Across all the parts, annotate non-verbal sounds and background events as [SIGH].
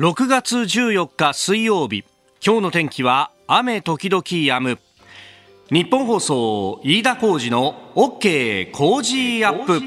6月14日水曜日。今日の天気は雨時々止む。日本放送飯田浩二の OK 工事アップ。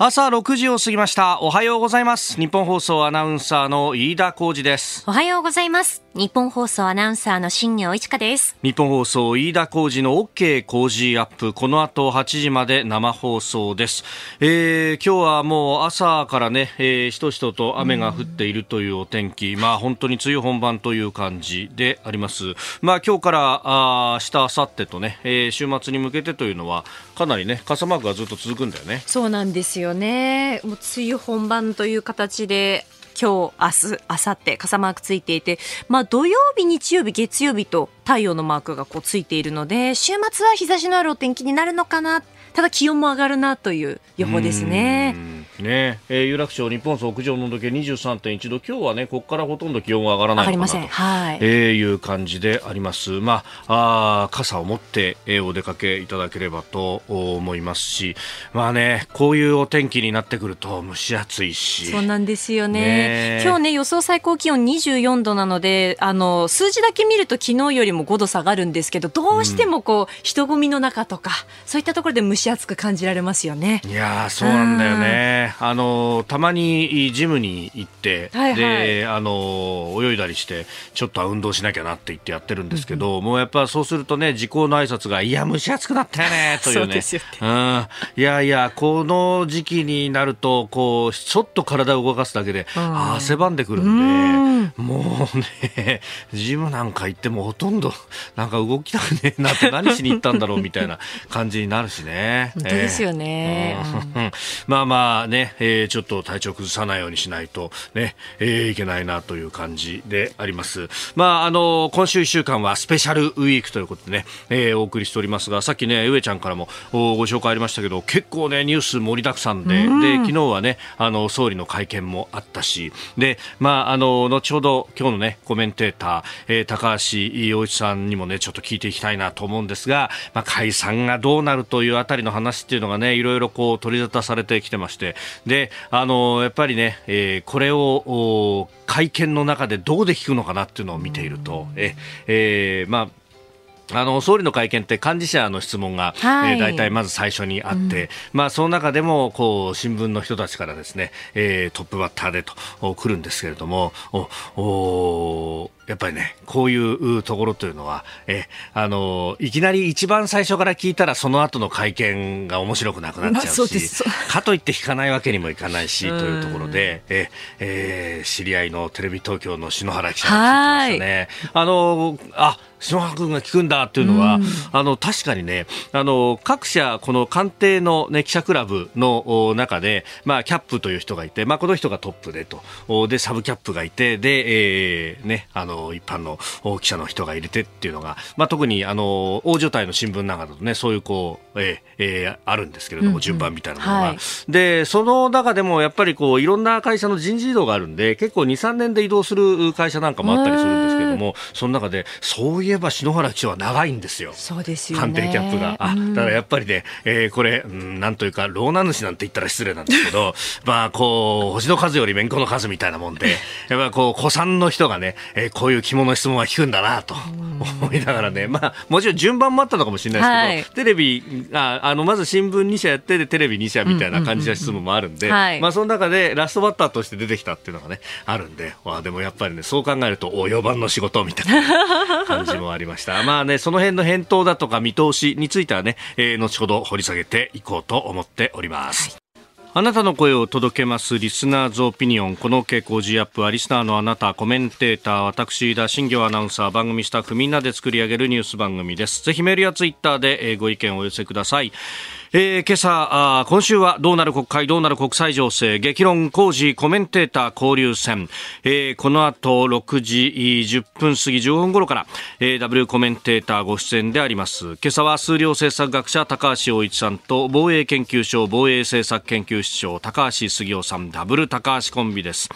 朝6時を過ぎました。おはようございます。日本放送アナウンサーの飯田浩二です。おはようございます。日本放送アナウンサーの新業一華です。日本放送飯田浩二の OK 工事アップ。この後8時まで生放送です、えー、今日はもう朝からね、えー、しとしとと雨が降っているというお天気、まあ本当に梅雨本番という感じであります。まあ今日からあ明日明後日とね、えー、週末に向けてというのはかなりね傘マークがずっと続くんだよねそうなんですよねもう梅雨本番という形で今日、明日、明後日、傘マークついていて、まあ土曜日、日曜日、月曜日と太陽のマークがこうついているので、週末は日差しのあるお天気になるのかな。ただ気温も上がるなという予報ですね。ね。えー、有楽町日本屋上の温度計23.1度。今日はねここからほとんど気温が上がらないのかなと、はい、えー、いう感じであります。まああ傘を持って、えー、お出かけいただければと思いますし。まあねこういうお天気になってくると蒸し暑いし。そうなんですよね、ね、今日ね予想最高気温24度なのであの数字だけ見ると昨日よりも5度下がるんですけどどうしてもこう、うん、人混みの中とかそういったところで蒸し暑く感じられますよね。いやそうなんだよねあのたまにジムに行って、はいはい、であの泳いだりしてちょっとは運動しなきゃなって言ってやってるんですけど、うん、もうやっぱそうするとね時効の挨拶がいや蒸し暑くなったよね [LAUGHS] というね。うん、いやいやこの時期になるとこうちょっと体を動かすだけで、うん、汗ばんでくるんで、うん、もうねジムなんか行ってもほとんどなんか動きたくねえなって何しに行ったんだろうみたいな感じになるしね。[LAUGHS] 本当ですよね、えー、まあまあねね、えー、ちょっと体調崩さないようにしないとね、えー、いけないなという感じであります。まあ、あの、今週1週間はスペシャルウィークということでね、えー、お送りしておりますが、さっきね、上ちゃんからもご紹介ありましたけど、結構ね、ニュース盛りだくさんで、んで、昨日はね、あの、総理の会見もあったし、で、まあ、あの、後ほど今日のね、コメンテーター、えー、高橋洋一さんにもね、ちょっと聞いていきたいなと思うんですが、まあ、解散がどうなるというあたりの話っていうのがね、いろいろこう取り沙汰されてきてまして、で、あのやっぱりね、えー、これを会見の中でどうで聞くのかなっていうのを見ていると、ええー、まああの総理の会見って幹事社の質問が、はい、えー、大体まず最初にあって、うん、まあ、その中でもこう新聞の人たちからですね、えー、トップバッターでと来るんですけれどもおおやっぱりねこういうところというのはえあのいきなり一番最初から聞いたらその後の会見が面白くなくなっちゃうし、かといって聞かないわけにもいかないしというところでえ、えー、知り合いのテレビ東京の篠原記者が聞いてましたね。あのあ篠原君が聞くんだっていうのは、うん、あの確かにねあの各社この官邸の、ね、記者クラブの中で、まあ、キャップという人がいて、まあ、この人がトップでと。でサブキャップがいてで、えーね、あの一般の記者の人が入れてっていうのが、まあ、特にあの大所帯の新聞なんかだとねそういうこう、えーえー、あるんですけれども、順番みたいなものが、はい、でその中でもやっぱりこういろんな会社の人事異動があるんで結構2、3年で移動する会社なんかもあったりするんですけれどもその中でそういえば篠原記者は長いんですよ、そうですよ官邸キャップが。あだからやっぱりね、えー、これ、うん、なんというか、ローナ主なんて言ったら失礼なんですけど、まあ、こう、星の数よりめんこの数みたいなもんで、やっぱこう、古参の人がね、えー、こういう着物質問は聞くんだなと思いながらね、まあ、もちろん順番もあったのかもしれないですけど、はい、テレビああのまず新聞2社やってでテレビ2社みたいな感じの質問もあるんで、まあ、その中でラストバッターとして出てきたっていうのがねあるんで、まあ、でもやっぱりねそう考えるとお4番の仕事みたいな感じもありました。[LAUGHS] まあねその辺の返答だとか見通しについてはね、えー、後ほど掘り下げていこうと思っております。はいあなたの声を届けます。リスナーズオピニオン。この傾向 G アップはリスナーのあなたコメンテーター私田新業アナウンサー番組スタッフみんなで作り上げるニュース番組です。ぜひメールやツイッターでご意見をお寄せください。えー、今朝今週はどうなる国会どうなる国際情勢激論工事コメンテーター交流戦、えー、この後6時10分過ぎ15分頃から、えー、W コメンテーターご出演であります。今朝は数量政策学者高橋洋一さんと防衛研究所防衛政策研究室長高橋杉雄さんダブル高橋コンビです。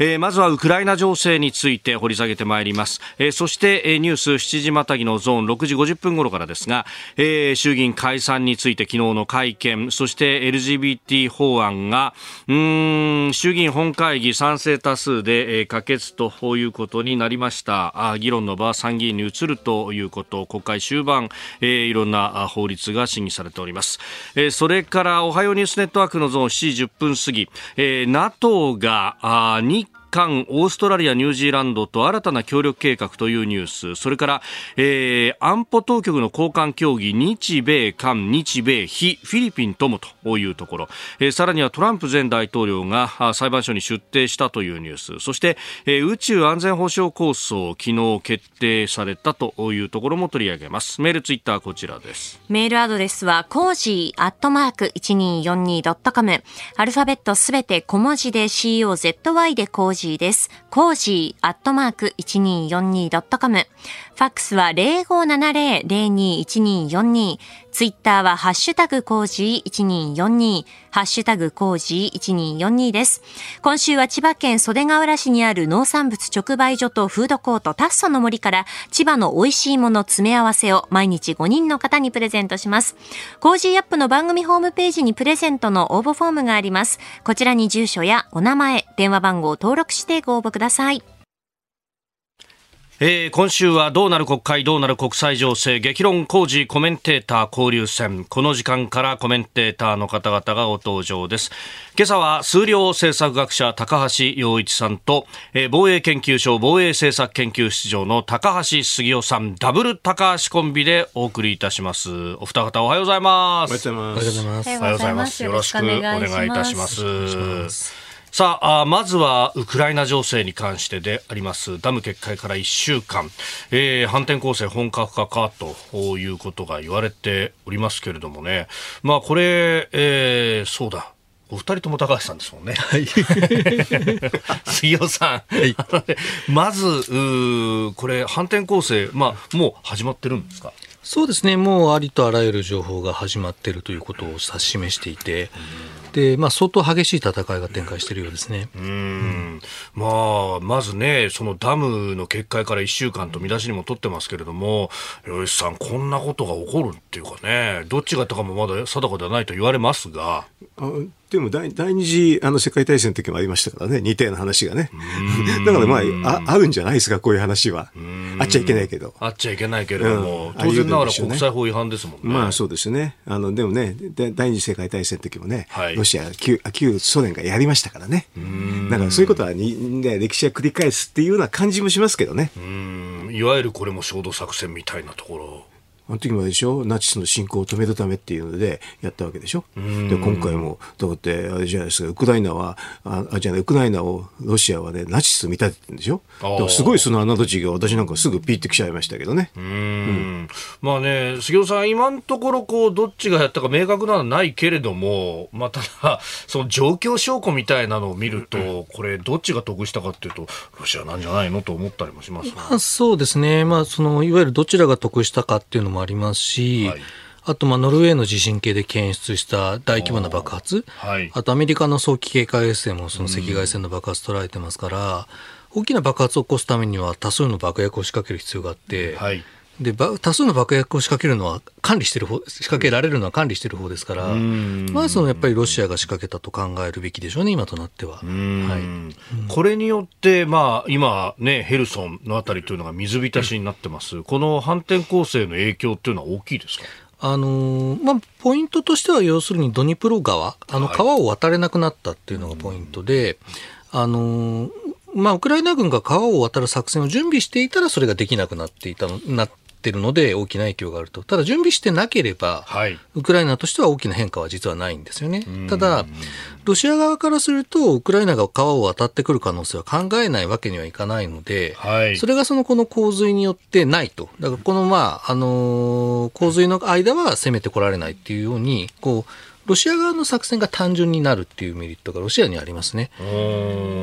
えー、まずはウクライナ情勢について掘り下げてまいります、えー、そして、えー、ニュース7時またぎのゾーン6時50分頃からですが、えー、衆議院解散について昨日の会見そして LGBT 法案がうん衆議院本会議賛成多数で、えー、可決ということになりました。あ議論の場参議院に移るということ国会終盤、えー、いろんな法律が審議されております、えー、それからおはようニュースネットワークのゾーン7時10分過ぎ、えー、NATO があ日韓、オーストラリア、ニュージーランドと新たな協力計画というニュース、それから、えー、安保当局の交換協議、日米韓、日米非、フィリピンともというところ、えー、さらにはトランプ前大統領が裁判所に出廷したというニュース、そして、えー、宇宙安全保障構想、昨日決定されたというところも取り上げます。メール、ツイッターこちらです。メールアドレスは、コージーアットマーク 1242.com。アルファベットすべて小文字で COZY でコージージーです。コージーアットマーク 1242.com。ファックスは0570-021242。ツイッターはハッシュタグコージ1242。ハッシュタグコージ1242です。今週は千葉県袖ヶ浦市にある農産物直売所とフードコートタッソの森から千葉の美味しいもの詰め合わせを毎日5人の方にプレゼントします。コージアップの番組ホームページにプレゼントの応募フォームがあります。こちらに住所やお名前、電話番号を登録してご応募ください。えー、今週はどうなる国会どうなる国際情勢激論工事コメンテーター交流戦この時間からコメンテーターの方々がご登場です。今朝は数量政策学者高橋洋一さんと、えー、防衛研究所防衛政策研究室長の高橋杉雄さんダブル高橋コンビでお送りいたします。お二方おはようございます。おはようございます。おはようございます。よろしくお願いいたしますさあまずはウクライナ情勢に関してでありますダム決壊から1週間、えー、反転攻勢本格化かということが言われておりますけれどもねまあこれ、えー、そうだお二人とも高橋さんですもんね。はい。[LAUGHS] 杉尾さん。はい、[LAUGHS] まず、これ、反転攻勢、まあ、もう始まってるんですか？そうですね、もうありとあらゆる情報が始まっているということを指し示していて、でまあ、相当激しい戦いが展開しているようですね。うん、まあ、まずね、そのダムの決壊から1週間と見出しにも取ってますけれども、吉さん、こんなことが起こるっていうかね、どっちがやったかもまだ定かではないと言われますが。でも第第二次あの世界大戦の時もありましたからね、似たような話がね。だからまああ、あるんじゃないですか、こういう話は。あっちゃいけないけど。あっちゃいけないけれども、うん、当然ながら国際法違反ですもんね。まあそうですね。あの、でもね、第二次世界大戦の時もね、はい、ロシア、旧旧ソ連がやりましたからね。だからそういうことはに、ね、歴史が繰り返すっていうような感じもしますけどね。いわゆるこれも衝動作戦みたいなところ。あの時もでしょ？ナチスの侵攻を止めるためっていうのでやったわけでしょ？で今回もだってあれじゃないですかウクライナはあじゃあ、ね、ウクライナをロシアはねナチスと見立ててるんでしょ？だからすごいその侮字が私なんかすぐピーってきちゃいましたけどね。うん、まあね杉尾さん今のところこうどっちがやったか明確なのはないけれどもまあただ [LAUGHS] その状況証拠みたいなのを見ると、これどっちが得したかっていうとロシアなんじゃないの？と思ったりもします、ね、まあ、そうですね。まあそのいわゆるどちらが得したかっていうのもありますし、はい、あとまあノルウェーの地震計で検出した大規模な爆発、はい、あとアメリカの早期警戒衛星もその赤外線の爆発捉えてますから、大きな爆発を起こすためには多数の爆薬を仕掛ける必要があって、はいで多数の爆薬を仕掛けるのは管理してる方仕掛けられるのは管理してる方ですから、まあ、そのやっぱりロシアが仕掛けたと考えるべきでしょうね、今となっては。はい、これによって、まあ、今、ね、ヘルソンのあたりというのが水浸しになってます、この反転攻勢の影響というのは大きいですか？あのー、まあ、ポイントとしては、要するにドニプロ川、あの川を渡れなくなったっていうのがポイントで、あのーまあ、ウクライナ軍が川を渡る作戦を準備していたら、それができなくなっていたの、なっってるので大きな影響があると。ただ準備してなければ、はい、ウクライナとしては大きな変化は実はないんですよね。ただ、ロシア側からすると、ウクライナが川を渡ってくる可能性は考えないわけにはいかないので、はい、それがそのこの洪水によってないと。だからこのまあ、あのー、洪水の間は攻めてこられないっていうように、こう、ロシア側の作戦が単純になるっていうメリットがロシアにありますね。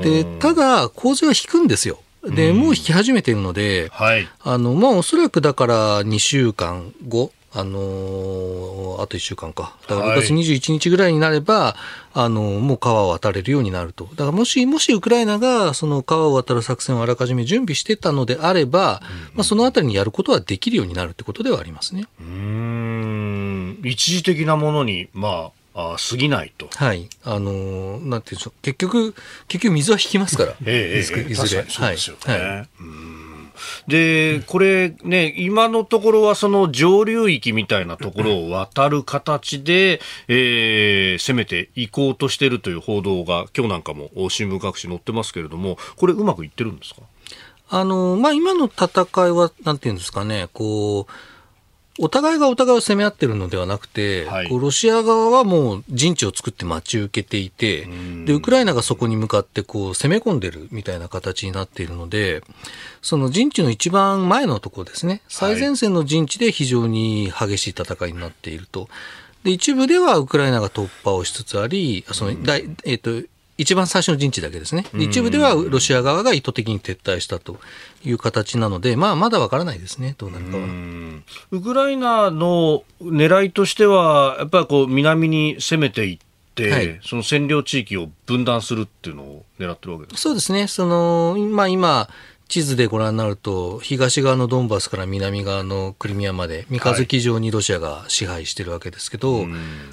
で、ただ、洪水は引くんですよ。で、もう引き始めているので、はい、あの、まあ、おそらくだから2週間後、あのーあと1週間か。だから6月21日ぐらいになれば、あのーもう川を渡れるようになると。だからもし、もしウクライナがその川を渡る作戦をあらかじめ準備してたのであれば、まあ、そのあたりにやることはできるようになるってことではありますね。うーん一時的なものに、まあ、あ過ぎないと。はい。あのーなんていうんでしょう。結局、結局水は引きますから。ええいずれええ確かにそうですよね。はいはいうんで、これね、今のところはその上流域みたいなところを渡る形で、えー攻めていこうとしているという報道が今日なんかも新聞各紙載ってますけれども、これうまくいってるんですか？あの、まあ、今の戦いは、なんていうんですかね、こう、お互いがお互いを攻め合ってるのではなくて、はい。こうロシア側はもう陣地を作って待ち受けていて、で、ウクライナがそこに向かってこう攻め込んでるみたいな形になっているので、その陣地の一番前のところですね、最前線の陣地で非常に激しい戦いになっていると。で、一部ではウクライナが突破をしつつあり、その、大えっ、と、一番最初の陣地だけですね。で一部ではロシア側が意図的に撤退したという形なので、まあ、まだわからないですね、どうなるかは。うんウクライナの狙いとしては、やっぱりこう南に攻めていって、はいその占領地域を分断するっていうのを狙ってるわけですそうですね。その、まあ今、地図でご覧になると、東側のドンバスから南側のクリミアまで、三日月状にロシアが支配してるわけですけど、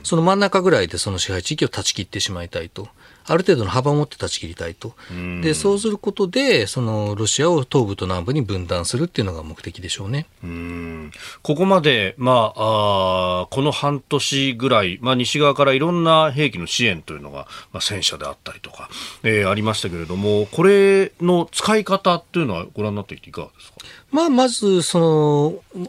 その真ん中ぐらいでその支配地域を断ち切ってしまいたいと。ある程度の幅を持って断ち切りたいと。で、そうすることで、そのロシアを東部と南部に分断するっていうのが目的でしょうね。うんここまで、まあ、あーこの半年ぐらい、まあ、西側からいろんな兵器の支援というのが、まあ、戦車であったりとか、えーありましたけれども、これの使い方っていうのはご覧になっていていかがですか？まあ、まず、その、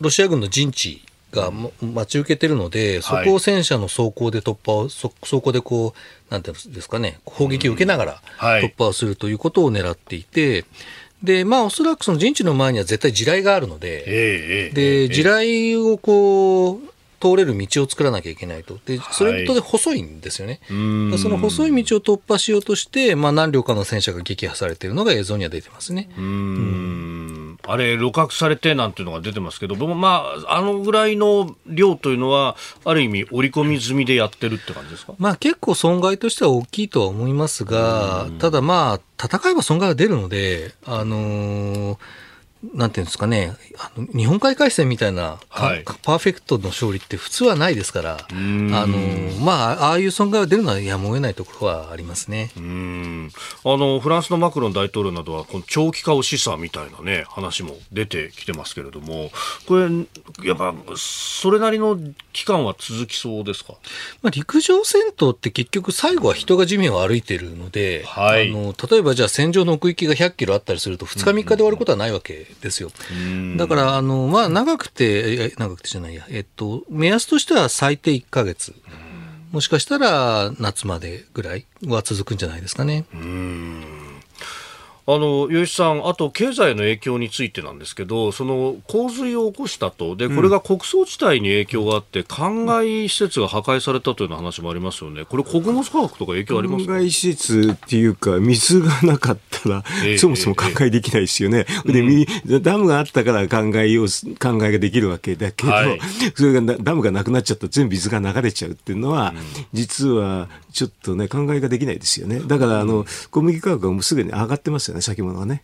ロシア軍の陣地がも待ち受けてるので、そこを戦車の走行で突破を、そ走行でこう、なんていうんですかね、砲撃を受けながらはい。突破をするということを狙っていて、で、まあ、おそらくその陣地の前には絶対地雷があるので、で、地雷をこう、通れる道を作らなきゃいけないと。で、それとで細いんですよね。ん。でその細い道を突破しようとして、まあ、何両かの戦車が撃破されているのが映像には出てますね。うーんあれ、露獲されてなんていうのが出てますけど、でもまあ、あのぐらいの量というのは、ある意味、織り込み済みでやってるって感じですか？まあ結構損害としては大きいとは思いますが、ただまあ、戦えば損害は出るので、あのーなんていうんですかね、あの日本海海戦みたいな、かはい。パーフェクトの勝利って普通はないですから、あん。のーまあ、ああいう損害は出るのはやむを得ないところはありますね。うーん。あのフランスのマクロン大統領などはこの長期化を示唆みたいな、ね、話も出てきてますけれどもこれやっぱそれなりの期間は続きそうですか？まあ、陸上戦闘って結局最後は人が地面を歩いてるので、はい。あの例えばじゃあ戦場の奥行きが100キロあったりすると2日3日で終わることはないわけですよ。だから、あの、まあ、長くて、え長くてじゃないや、えっと、目安としては最低1ヶ月。もしかしたら夏までぐらいは続くんじゃないですかね。あの吉さん、あと経済の影響についてなんですけど、その洪水を起こしたと、でこれが国葬地帯に影響があって、灌漑施設が破壊されたというような話もありますよね、これ、穀物価格とか影響ありますか？灌漑施設っていうか、水がなかったらええ、そもそも灌漑できないですよね。で、みダムがあったから灌漑をす、灌漑ができるわけだけど、はい。それがなダムがなくなっちゃったら全部水が流れちゃうっていうのは、実はちょっとね、灌漑ができないですよね。だから、あの、小麦価格がもうすぐに上がってますよね、先物がね。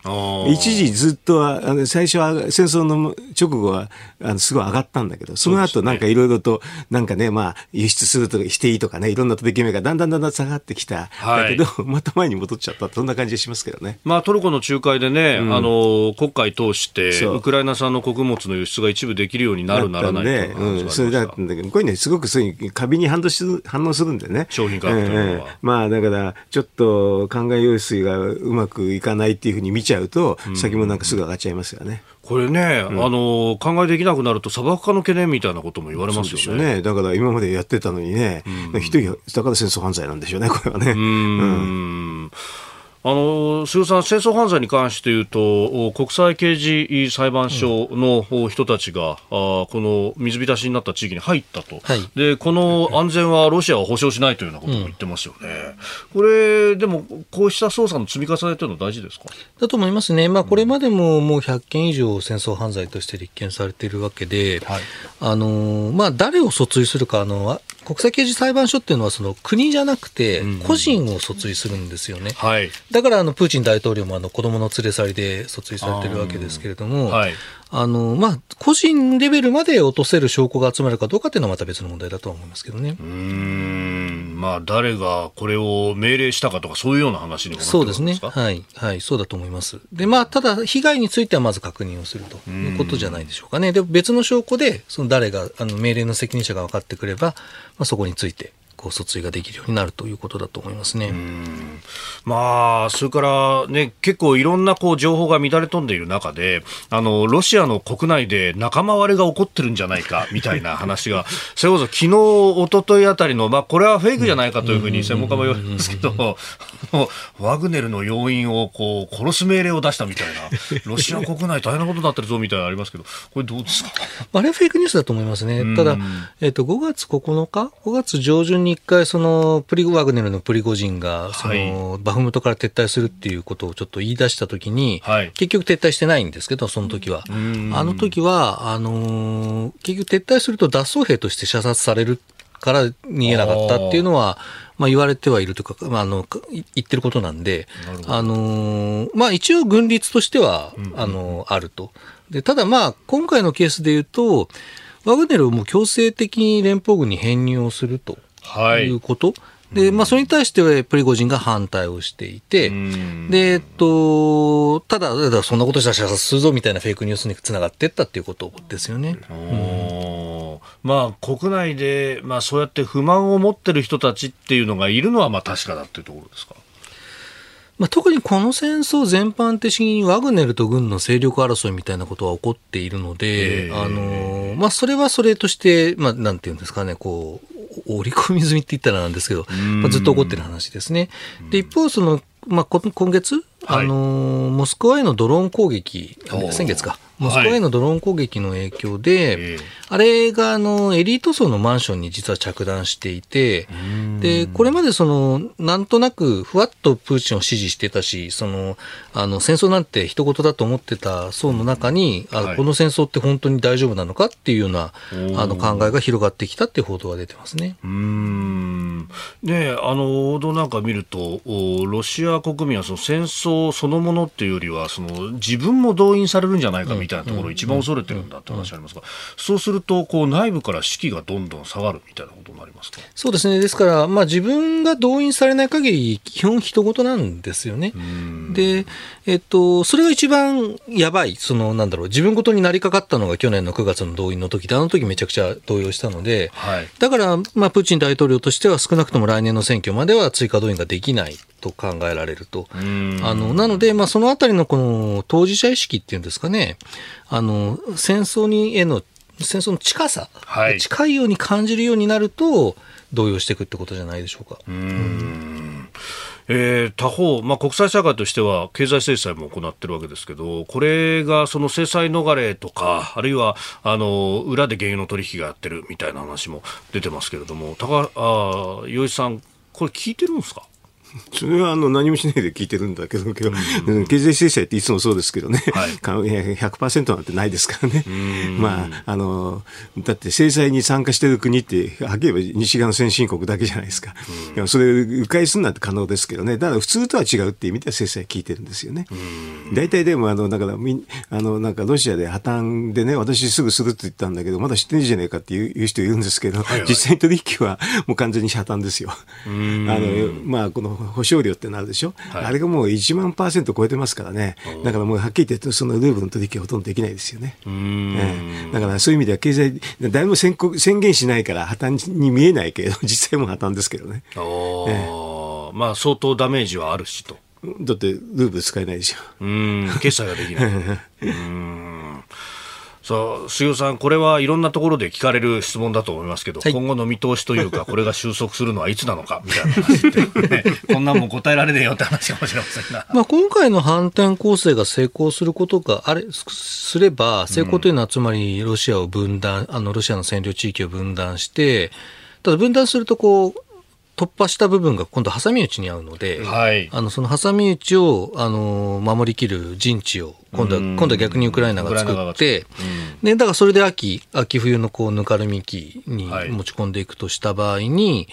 一時ずっとは、あの最初は戦争の直後は、あのすごい上がったんだけど、その後なんかいろいろと、なんかね、まあ、輸出するとかしていいとかね、いろんな取り決めがだんだんだんだん下がってきた。はい。だけど、[LAUGHS] また前に戻っちゃったそんな感じがしますけどね。まあ、トルコの仲介でね、あの黒海通して、ウクライナ産の穀物の輸出が一部できるようになる、ならないで、うん、それだったんだけど、こういうのすごくそういう過敏に反応する反応するんでね。商品価格というのは。ええまあ、だから、ちょっと、灌漑用水がうまくいかないっていうふうに見ちゃうと、先もなんかすぐ上がっちゃいますよね。これね、あの考えできなくなると砂漠化の懸念みたいなことも言われますよね。うね。だから今までやってたのにね、一人だから戦争犯罪なんでしょうね、これはね。うーんああの菅さん、戦争犯罪に関して言うと、国際刑事裁判所の人たちが、うん、あこの水浸しになった地域に入ったと、はい、でこの安全はロシアは保証しないというようなことも言ってますよね、うん、これ、でも、こうした捜査の積み重ねというのは大事ですか？だと思いますね、まあ、これまでももう100件以上戦争犯罪として立件されているわけで、はい、あのまあ、誰を訴追するかあの、国際刑事裁判所っていうのはその国じゃなくて、個人を訴追するんですよね。はい、だからあのプーチン大統領もあの子供の連れ去りで訴追されてるわけですけれども、はい、あのまあ、個人レベルまで落とせる証拠が集まるかどうかっていうのはまた別の問題だと思いますけどね。うんまあ、誰がこれを命令したかとか、そういうような話にもそうですね。はい。はい。そうだと思います。で、まあ、ただ、被害についてはまず確認をするということじゃないでしょうかね。で、別の証拠で、その誰が、あの、命令の責任者が分かってくれば、まあ、そこについてこう訴追ができるようになるということだと思いますね。まあ、それからね、結構いろんなこう情報が乱れ飛んでいる中で、あの、ロシアの国内で仲間割れが起こってるんじゃないか、みたいな話が、[LAUGHS] それこそ昨日、一昨日あたりの、まあ、これはフェイクじゃないかというふうに専門家も言われますけど、ワグネルの要員をこう、殺す命令を出したみたいな、[LAUGHS] ロシア国内大変なことになってるぞみたいなのありますけど、これどうですか？あれはフェイクニュースだと思いますね。ただ、えっ、と、5月9日 ?5 月上旬に一回そのプリワグネルのプリゴジンがその、はい、バフムトから撤退するっていうことをちょっと言い出したときに、はい、結局撤退してないんですけど、その時は。あの時は、あのー、結局撤退すると脱走兵として射殺されるから逃げなかったっていうのは、まあ、言われてはいるというか、まあ、あの言ってることなんで、あのー、まあ、一応軍律としては、あのー、あると。でただまあ今回のケースで言うとワグネルをもう強制的に連邦軍に編入をするということ？はいで、まあ、それに対してプリゴジンが反対をしていて、で、えっと、ただ、だそんなことしたら射殺するぞみたいなフェイクニュースにつながっていったっていうことですよね。まあ、国内で、まあ、そうやって不満を持ってる人たちっていうのがいるのは、まあ、確かだっていうところですか？まあ、特にこの戦争全般的にワグネルと軍の勢力争いみたいなことは起こっているので、あのまあ、それはそれとして、まあ、なんていうんですかね、こう、[LAUGHS] 織り込み済みって言ったらなんですけど、まあ、ずっと起こってる話ですね。で、一方、その、まあ、今月、あのモスクワへのドローン攻撃、先月か、モスクワへのドローン攻撃の影響で、はい、あれがあのエリート層のマンションに実は着弾していて、でこれまでそのなんとなくふわっとプーチンを支持してたし、そのあの戦争なんて一言だと思ってた層の中に、あこの戦争って本当に大丈夫なのかっていうようなあの考えが広がってきたっていう報道が出てますね。うん。ねあの報道なんか見ると、ロシア国民はその戦争そのものっていうよりは、その自分も動員されるんじゃないかみたいな。みたいなところを一番恐れてるんだって話ありますが、そうするとこう内部から士気がどんどん下がるみたいなことになりますか？そうですね、ですから、まあ、自分が動員されない限り、基本、人事なんですよね。で、えっと、それが一番やばい、そのなんだろう、自分ごとになりかかったのが去年の9月の動員の時で、あの時めちゃくちゃ動揺したので、はい、だから、まあ、プーチン大統領としては、少なくとも来年の選挙までは追加動員ができないと考えられると。あのなので、まあ、そのあたりのこの当事者意識っていうんですかね、あの戦争にへの戦争の近さ、はい、近いように感じるようになると動揺していくってことじゃないでしょうか。うんえー、他方、まあ、国際社会としては経済制裁も行っているわけですけど、これがその制裁逃れとか、あるいはあの裏で原油の取引がやってるみたいな話も出てますけれども、高あ洋一さん、これ聞いてるんですか？[LAUGHS] それはあの何もしないで聞いてるんだけど、うん、経済制裁っていつもそうですけどね、はい、[LAUGHS] 100%なんてないですからね、まあ、あのだって制裁に参加している国って、はっきり言えば西側の先進国だけじゃないですか、うん、それ、迂回するなんて可能ですけどね、だから普通とは違うっていう意味では制裁効いてるんですよね。大体でもあのだからみあのなんかロシアで破綻でね、私すぐするって言ったんだけど、まだ知ってるじゃねえかっていう人いるんですけど、はいはい、実際に取引はもう完全に破綻ですよ。あのまあこの保証料ってなるでしょ、はい、あれがもう1万パーセント超えてますからね、だからもうはっきり言って、そのルーブルの取引はほとんどできないですよね。えだからそういう意味では経済、誰も宣告宣言しないから破綻に見えないけど、[LAUGHS] 実際も破綻ですけどね。えまあ相当ダメージはあるしと。だってルーブル使えないでしょ。うん、決済ができない。うんさあ、杉尾さん、これはいろんなところで聞かれる質問だと思いますけど、はい今後の見通しというか、[LAUGHS] これが収束するのはいつなのか、みたいな話って、ねこんなんもん答えられねえよって話かもしれませんが。[LAUGHS] まあ、今回の反転攻勢が成功することがあれすすれば、成功というのはつまりロシアを分断、あのロシアの占領地域を分断して、ただ分断するとこう、突破した部分が今度挟み撃ちに遭うので、はい。あのその挟み撃ちをあの守りきる陣地を今度はうん。今度は逆にウクライナが作って、でだからそれで秋秋冬のこうぬかるみ期にはい。持ち込んでいくとした場合に、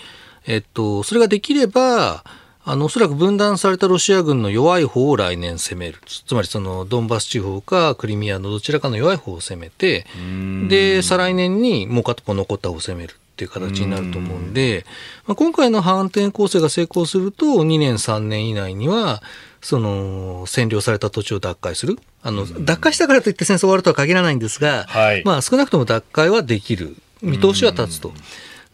えっと、それができればあのおそらく分断されたロシア軍の弱い方を来年攻める。つつまりそのドンバス地方かクリミアのどちらかの弱い方を攻めてで再来年にもう片方残った方を攻めるっていう形になると思うんで、まあ、今回の反転攻勢が成功すると、2年、3年以内には、その、占領された土地を奪回する。あの、奪回したからといって戦争終わるとは限らないんですが、はいまあ少なくとも奪回はできる。見通しは立つと。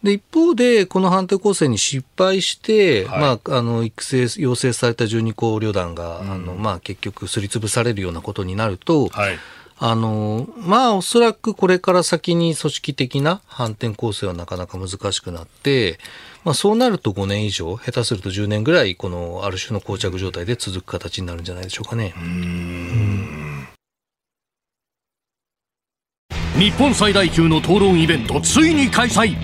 で、一方で、この反転攻勢に失敗して、はいまあ、あの、育成、養成された12個旅団が、あの、まあ、結局、すりつぶされるようなことになると、はい。あの、まあ、おそらくこれから先に組織的な反転攻勢はなかなか難しくなって、まあ、そうなると5年以上、下手すると10年ぐらい、この、ある種の膠着状態で続く形になるんじゃないでしょうかね。日本最大級の討論イベントついに開催。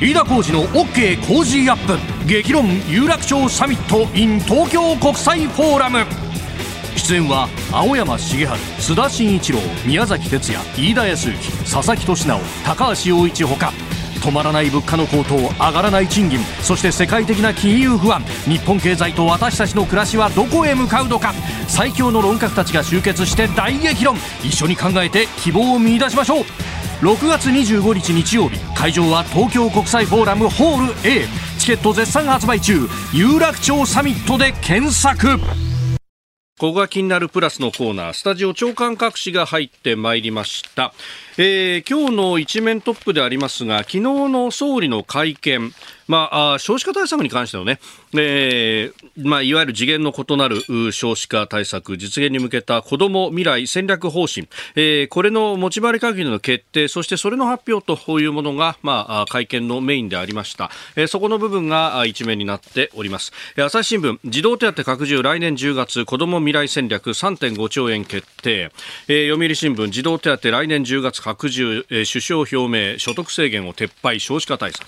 飯田浩司の OK 工事アップ。激論有楽町サミット in 東京国際フォーラム。出演は青山茂春須田慎一郎宮崎哲也飯田康之佐々木俊直高橋洋一ほか。止まらない物価の高騰上がらない賃金そして世界的な金融不安。日本経済と私たちの暮らしはどこへ向かうのか。最強の論客たちが集結して大激論。一緒に考えて希望を見出しましょう。6月25日日曜日会場は東京国際フォーラムホール A チケット絶賛発売中。有楽町サミットで検索。ここが気になるプラスのコーナー、スタジオ長官隠しが入ってまいりました。えー今日の一面トップでありますが、昨日の総理の会見、まあ、あ少子化対策に関してのね、えーまあ、いわゆる次元の異なる少子化対策実現に向けた子ども未来戦略方針、えーこれの持ち回り会議での決定、そしてそれの発表というものが、まあ、会見のメインでありました。えーそこの部分が一面になっております。え朝日新聞、児童手当拡充来年10月、子ども未来戦略3.5兆円決定。えー読売新聞、児童手当来年10月拡充、えー首相表明、所得制限を撤廃、少子化対策。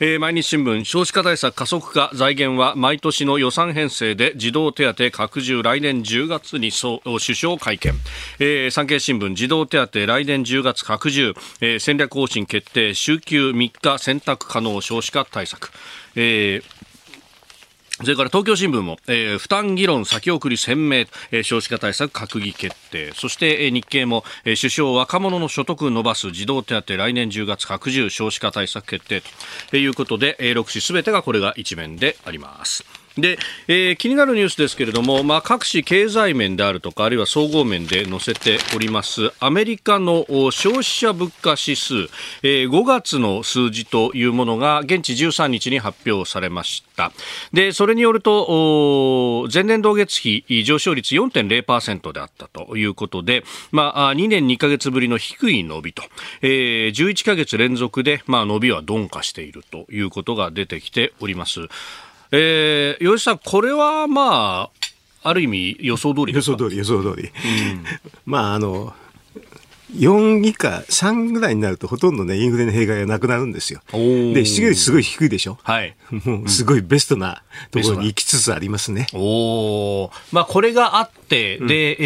えー毎日新聞、少子化対策加速化、財源は毎年の予算編成で児童手当拡充、来年10月に首相会見。えー産経新聞、児童手当来年10月拡充、えー戦略方針決定、週休3日選択可能少子化対策。えーそれから東京新聞も、えー負担議論先送り鮮明、えー少子化対策閣議決定。そして、えー日経も、えー首相若者の所得伸ばす児童手当来年10月拡充少子化対策決定ということで、えー、6紙すべてがこれが一面であります。で、えー気になるニュースですけれども、まあ、各種経済面であるとか、あるいは総合面で載せております、アメリカの消費者物価指数、えー5月の数字というものが現地13日に発表されました。で、それによると、前年同月比上昇率4.0%であったということで、ま、あ2年2ヶ月ぶりの低い伸びと、えー11ヶ月連続で、まあ、伸びは鈍化しているということが出てきております。えー、吉さん、これはまあ、ある意味予想通りですか？予想通り、予想通り。[LAUGHS] まあ、あの、4以下、3ぐらいになるとほとんどね、インフレの弊害がなくなるんですよ。で、失業率すごい低いでしょ？はい。[LAUGHS] もうすごいベストな [LAUGHS] ところに行きつつありますね。おーまあ、これがあって、で、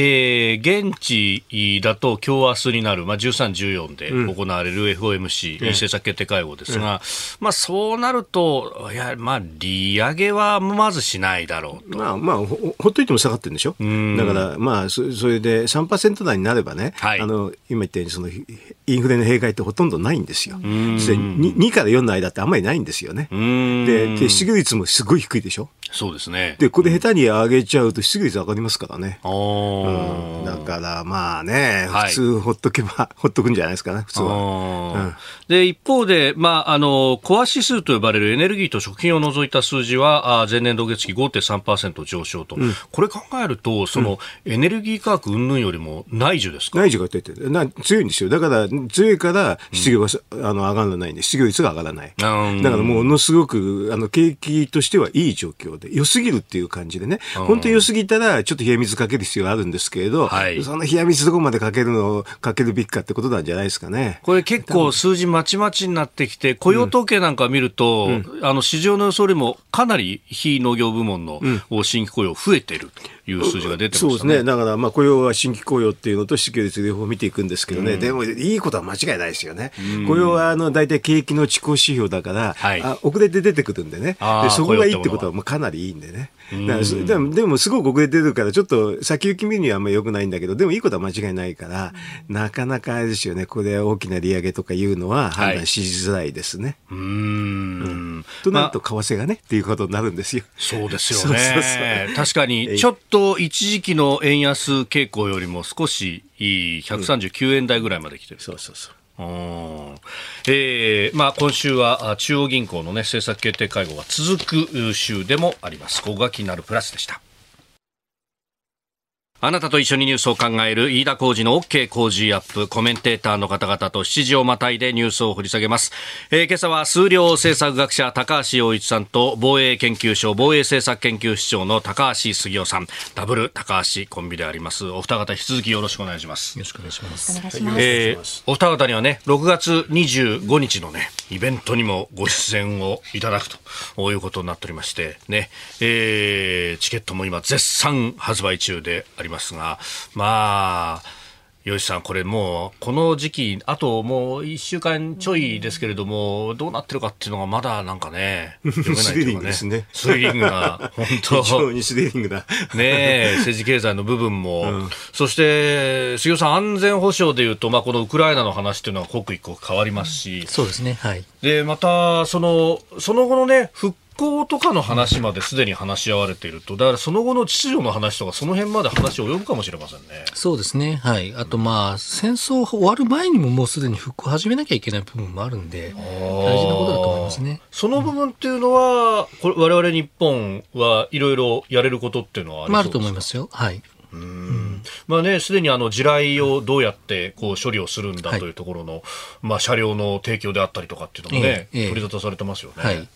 えー現地だと今日明日になる、まあ、13、14で行われる FOMC、政策決定会合ですが、まあ、そうなると、いや、まあ、利上げはまずしないだろうと。まあまあほ、ほっといても下がってるんでしょ？だから、まあ、そそれで3%台になればね、はいあの、今言ったように、その、インフレの弊害ってほとんどないんですよ。そして 2, 2から4の間ってあんまりないんですよね。で失業率もすごい低いでしょ。そうですね。で、これ下手に上げちゃうと失業率上がりますからね。おうーんだからまあね、はい普通ほっとけば、[LAUGHS] ほっとくんじゃないですかね、普通は。あーで一方で、まあ、あのコア指数と呼ばれるエネルギーと食品を除いた数字はあー前年同月比5.3%上昇と、これ考えるとその、エネルギー価格云々よりも内需ですか？内需が出てる。な強いんですよ。だから、強いから失業が、あの上がらないんで、失業率が上がらない。だからものすごく、あの、景気としてはいい状況で、良すぎるっていう感じでね、本当に良すぎたら、ちょっと冷や水かける必要があるんですけれど、はい。その冷や水どこまでかけるのを、かけるべきかってことなんじゃないですかね。これ結構数字まちまちになってきて、雇用統計なんか見ると、あの市場の予想よりもかなり非農業部門の新規雇用増えてるという数字が出てね。そうですね。だから、まあ、雇用は新規雇用っていうのと失業率両方見ていくんですけどね。でも、いいことは間違いないですよね。雇用は、あの、大体景気の遅行指標だから、は遅れて出てくるんでね。でそこがいいってことは、もうかなりいいんでね。でも、でもすごく遅れて出るから、ちょっと先行き見るにはあんまり良くないんだけど、でもいいことは間違いないから、なかなかあれですよね。これ大きな利上げとかいうのは判断しづらいですね。うーん。となると、為替がね、っていうことになるんですよ。そうですよ [LAUGHS] そうそうね。確かに、ちょっと一時期の円安傾向よりも少しいい139円台ぐらいまで来てる。そうそうそう。えーまあ、今週は中央銀行の、ね、政策決定会合が続く週でもあります。ここが気になるプラスでした。あなたと一緒にニュースを考える飯田浩二の OK 工事アップコメンテーターの方々と7時をまたいでニュースを掘り下げます。えー今朝は数量政策学者高橋洋一さんと防衛研究所防衛政策研究室長の高橋杉雄さんダブル高橋コンビであります。お二方引き続きよろしくお願いします。よろしくお願いします。お願いします。えーお二方にはね、6月25日のね、イベントにもご出演をいただくということになっておりまして、ね、えーチケットも今絶賛発売中でありますが、まあ、吉さん、これもう、この時期、あともう1週間ちょいですけれども、どうなってるかっていうのがまだなんかね、読めないというか [LAUGHS] スリリングですねスリリングな、本当非常にスリリングだ。ねえ、政治経済の部分も、そして、杉尾さん、安全保障でいうと、まあ、このウクライナの話っていうのは刻一刻変わりますし、そうですね。はい。で、また、その、その後のね、復興とかの話まですでに話し合われていると、だからその後の秩序の話とか、その辺まで話及ぶかもしれませんね。そうですね。はい。あとまあ、戦争終わる前にももうすでに復興を始めなきゃいけない部分もあるんで、大事なことだと思いますね。その部分っていうのは、これ我々日本はいろいろやれることっていうのはありまあ、あると思いますよ。はい。まあね、すでにあの地雷をどうやってこう処理をするんだはいというところの、まあ車両の提供であったりとかっていうのもね、ええええ取り沙汰されてますよね。はい。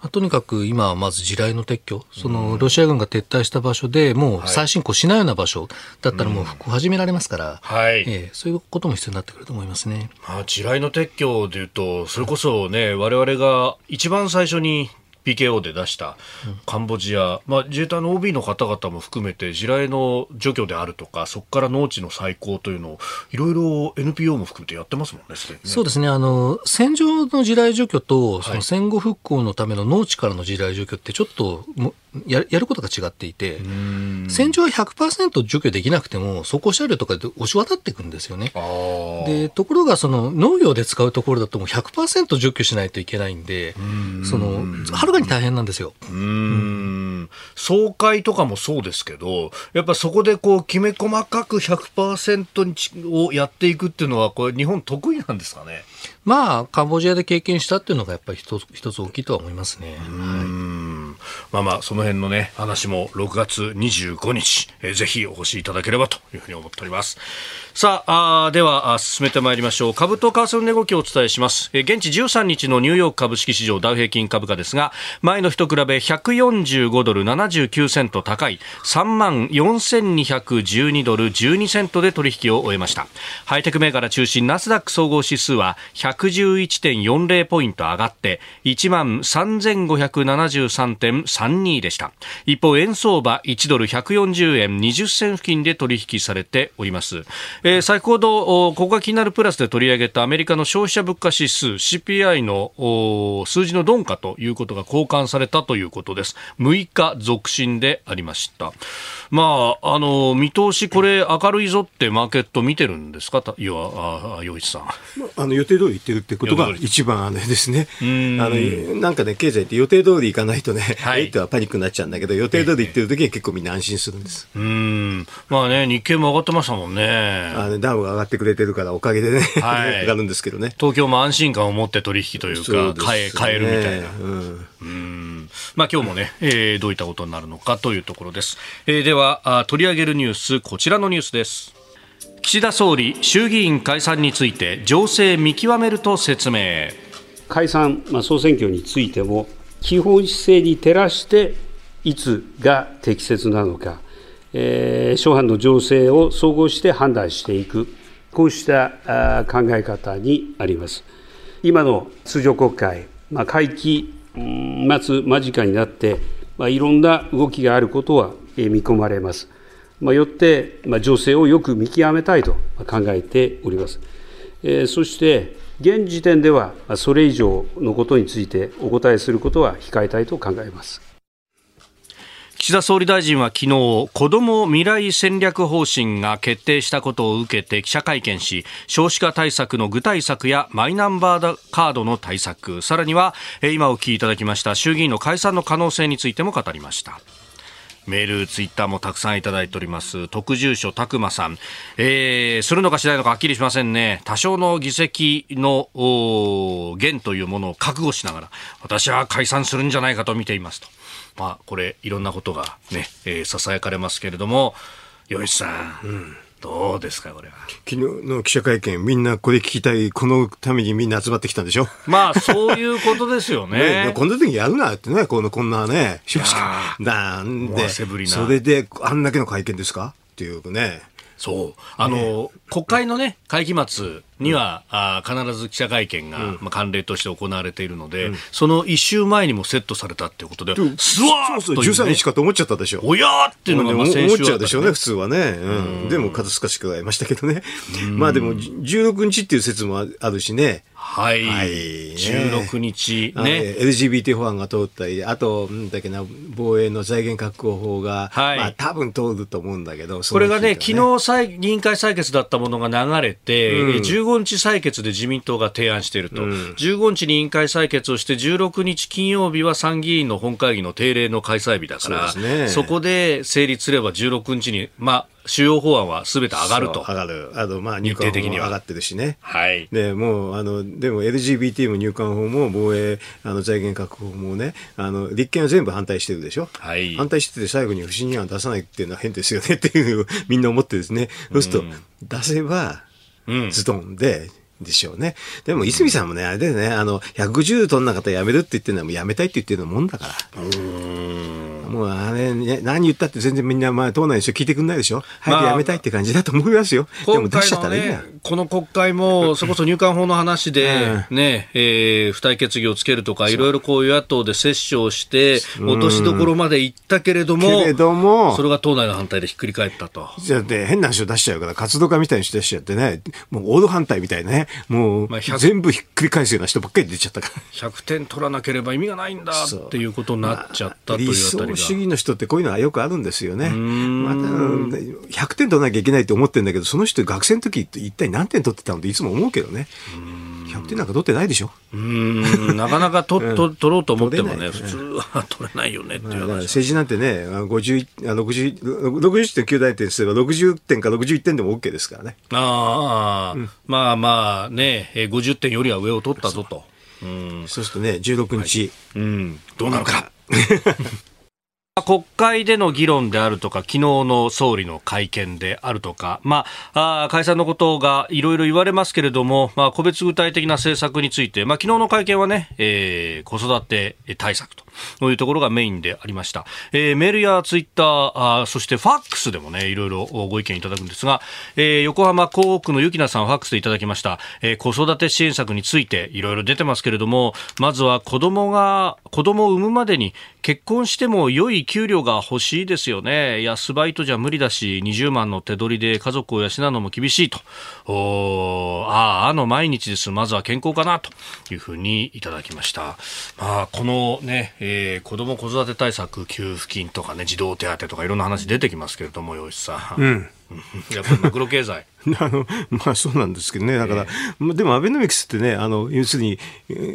まあとにかく今はまず地雷の撤去、そのロシア軍が撤退した場所でもう再侵攻しないような場所だったらもう復興始められますから、はい。ええそういうことも必要になってくると思いますね。まあ、地雷の撤去でいうと、それこそね、我々が一番最初に PKO で出したカンボジア、まあ、自衛隊の OB の方々も含めて地雷の除去であるとかそこから農地の再興というのをいろいろ NPO も含めてやってますもんねねそうですね。あの、戦場の地雷除去と、そはいの戦後復興のための農地からの地雷除去ってちょっともややることが違っていて、戦場は100%除去できなくても、走行車両とかで押し渡っていくんですよね。で、ところがその農業で使うところだともう100%除去しないといけないんで、その、はるかに大変なんですよ。うーん総会とかもそうですけど、やっぱそこでこうきめ細かく100%にちをやっていくっていうのは、これ日本得意なんですかね？まあ、カンボジアで経験したっていうのがやっぱり一つ一つ大きいとは思いますね。うんまあまあ、その辺のね、話も6月25日、えーぜひお越しいただければというふうに思っております。さあ、では、進めてまいりましょう。株と為替の値動きをお伝えします。現地13日のニューヨーク株式市場ダウ平均株価ですが、前の日と比べ145ドル79セント高い3万4212ドル12セントで取引を終えました。ハイテク銘柄中心ナスダック総合指数は111.40ポイント上がって1万3573.32でした。一方、円相場1ドル140円20銭付近で取引されております。えー先ほど、おここが気になるプラスで取り上げたアメリカの消費者物価指数 CPI のお数字の鈍化ということが交換されたということです。6日続伸でありました。まあ、あの、見通しこれ明るいぞってマーケット見てるんですか？たいや、あ、あ、洋一さん。あの予定通り行ってるってことが一番あれですね。あんのなんかね、経済って予定通り行かないとね、はいえいってはパニックになっちゃうんだけど、予定通り行ってる時は結構みんな安心するんです。うーん。まあね、日経も上がってましたもんね。あのダウが上がってくれてるからおかげでね、はい [LAUGHS] 上がるんですけどね。東京も安心感を持って取引というか、です買え、買えるみたいな。うんうんまあ今日もね、えーどういったことになるのかというところです。えーではあ、取り上げるニュース、こちらのニュースです。岸田総理衆議院解散について情勢見極めると説明解散、まあ、総選挙についても基本姿勢に照らしていつが適切なのか、えー、諸般の情勢を総合して判断していくこうした考え方にあります今の通常国会、まあ、会期末間近になって、まあ、いろんな動きがあることは見込まれますまあ、よって、まあ、情勢をよく見極めたいと考えております。えー、そして、現時点ではそれ以上のことについてお答えすることは控えたいと考えます。岸田総理大臣は昨日、子ども未来戦略方針が決定したことを受けて記者会見し、少子化対策の具体策やマイナンバーカードの対策、さらには今お聞きいただきました衆議院の解散の可能性についても語りました。メール、ツイッターもたくさんいただいております。特住所、たくまさん。えー、するのかしないのかはっきりしませんね。多少の議席のお減というものを覚悟しながら、私は解散するんじゃないかと見ていますと。まあ、これ、いろんなことがね、えー、囁かれますけれども、吉さん。うんどうですか、これは。昨日の記者会見、みんなこれ聞きたい、このためにみんな集まってきたんでしょ？まあ、そういうことですよね。ねこんな時やるなってね、このこんなね、[LAUGHS] しかし、なんで、それであんだけの会見ですか？っていうね。そう。あの、ね、国会のね、会期末には、うん、あ必ず記者会見が、うん、まあ、慣例として行われているので、うん、その一週前にもセットされたっていうことで、スワーッと、ね、13日かと思っちゃったでしょ。おやーっていうのが、まあ、先週、ね、思っちゃうでしょうね、普通はね。うん。でも、数少しくらいましたけどね。まあでも、16日っていう説もあるしね。はい。はい、16日ね。LGBT 法案が通ったり、あと、んだっけな、防衛の財源確保法が、はい、まあ多分通ると思うんだけど、これがね、昨日議員会採決だったものが流れて、うん、15日採決で自民党が提案していると。うん、15日に委員会採決をして、16日金曜日は参議院の本会議の定例の開催日だから、そ,、ね、そこで成立すれば16日に、まあ、主要法案はすべて上がると。上がる。あの、まあ、入管法も上がってるしね。はい。で、もう、あの、でも LGBT も入管法も防衛、あの、財源確保もね、あの、立憲は全部反対してるでしょ。はい。反対してて最後に不信任案出さないっていうのは変ですよねっていうのをみんな思ってですね。そうすると、出せば、ズドンで、でしょうね。でも、泉さんもね、あれでね、あの、150トンな方やめるって言ってるのはもうやめたいって言ってるのもんだから。もうあれ、ね、何言ったって全然みんな、まあ、党内の人聞いてくんないでしょ？早くやめたいって感じだと思いますよ。まあ、でも出しちゃったらいいな。この国会も、それこそ入管法の話で、ね、えー、付帯決議をつけるとか、いろいろこういう野党で折衝して、落としどころまで行ったけれども、けれども、それが党内の反対でひっくり返ったと。じゃで、変な話を出しちゃうから、活動家みたいにして出しちゃってね、もう王道反対みたいなね、もう、全部ひっくり返すような人ばっかり出ちゃったから。100点取らなければ意味がないんだっていうことになっちゃったというあたり主義の人ってこういうのはよくあるんですよね。また、100点取らなきゃいけないと思ってるんだけど、その人学生の時一体何点取ってたのっていつも思うけどね。100点なんか取ってないでしょ。うんなかなかと [LAUGHS] と取ろうと思ってもね、普通は取れないよねっていう話。政治なんてね、50、60、60.9大点すれば60点か61点でも OK ですからね。ああ、うん、まあまあね、50点よりは上を取ったぞと。うん、そうするとね、16日、はい、うん、どうなるか。国会での議論であるとか、昨日の総理の会見であるとか、まあ、あ解散のことがいろいろ言われますけれども、まあ、個別具体的な政策について、まあ、昨日の会見はね、えー、子育て対策と。というところがメインでありました。えー、メールやツイッター、あそしてファックスでもね、いろいろご意見いただくんですが、えー、横浜港区のゆきなさんファックスでいただきました、えー、子育て支援策についていろいろ出てますけれども、まずは子供が、子供を産むまでに結婚しても良い給料が欲しいですよね。安バイトじゃ無理だし、20万の手取りで家族を養うのも厳しいと。おああ、あの毎日です。まずは健康かなというふうにいただきました。まあ、このね、えー、子ども子育て対策給付金とかね児童手当とかいろんな話出てきますけれども吉さん、うん、[LAUGHS] やっぱりマクロ経済 [LAUGHS] あのまあそうなんですけどね、だから、えー、でもアベノミクスってね、あの要するに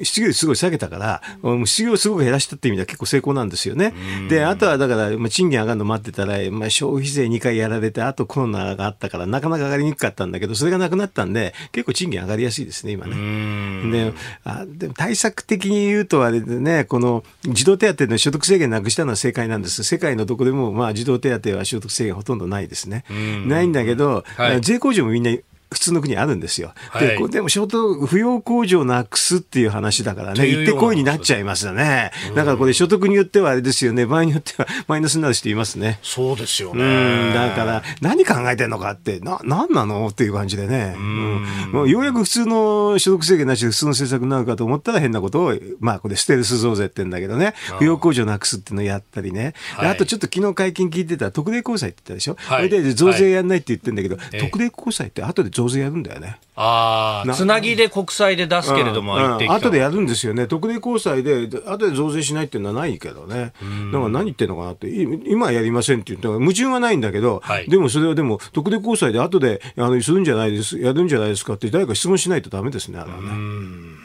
失業率すごい下げたから、失業をすごく減らしたっていう意味では結構成功なんですよね。で、あとはだから、まあ、賃金上がるの待ってたら、まあ、消費税2回やられて、あとコロナがあったから、なかなか上がりにくかったんだけど、それがなくなったんで、結構賃金上がりやすいですね、今ね。であでも対策的に言うと、あれでね、この児童手当の所得制限なくしたのは正解なんです。世界のどこでも、まあ、児童手当は所得制限ほとんどないですね。ないんだけど、はい、税控除もみんな普通の国あるんですよ。で、はい、でも所得扶養控除をなくすっていう話だからね、行ってこいになっちゃいますよね。だからこれ所得によってはあれですよね、場合によっては [LAUGHS] マイナスになる人いますね。そうですよね。だから何考えてんのかって、な、なんなの？っていう感じでね。うん、もうようやく普通の所得制限なしで普通の政策になるかと思ったら変なことを、まあこれステルス増税って言うんだけどね、扶養控除なくすっていうのをやったりね。はい、あとちょっと昨日会見聞いてた特例公債って言ったでしょ？はい、それで増税やんないって言ってるんだけど、はい、特例公債って後で増税やるんだよね。ああ、つなぎで国債で出すけれども、うんうん、後でやるんですよね、特例公債で、後で増税しないっていうのはないけどね、だから何言ってんのかなって、今はやりませんって言って、矛盾はないんだけど、はい、でもそれはでも、特例公債で後であのするんじゃないです、やるんじゃないですかって、誰か質問しないとだめですね、あれはね。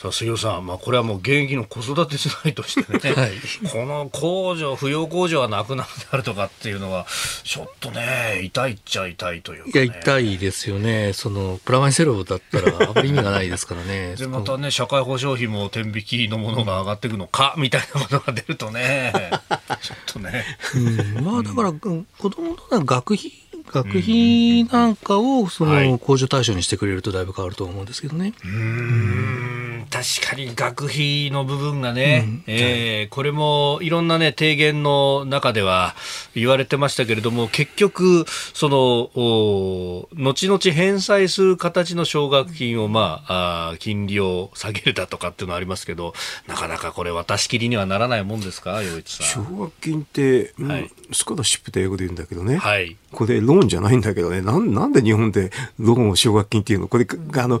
さあ杉尾さん、まあ、これはもう現役の子育て世代としてね、[LAUGHS] はい、この控除、扶養控除はなくなるとかっていうのは、ちょっとね、痛いっちゃ痛いというか、ね、いや、痛いですよね、そのプラマイゼロだったら、あまり意味がないですからね。[LAUGHS] で、またね、社会保障費も天引きのものが上がっていくのか、みたいなことが出るとね、[LAUGHS] ちょっとね。うん、まあ、だから、子供の学費学費なんかをその控除対象にしてくれるとだいぶ変わると思うんですけどね。うん確かに学費の部分がね、うん、えー、これもいろんなね提言の中では言われてましたけれども結局その後々返済する形の奨学金をまああ金利を下げるだとかっていうのはありますけどなかなかこれ渡し切りにはならないもんですか、洋一さん？奨学金って、はい、スコラシップって英語で言うんだけどね。はい。これローンじゃないんだけどね、なんなんで日本でローンを奨学金っていうの？これ、あの、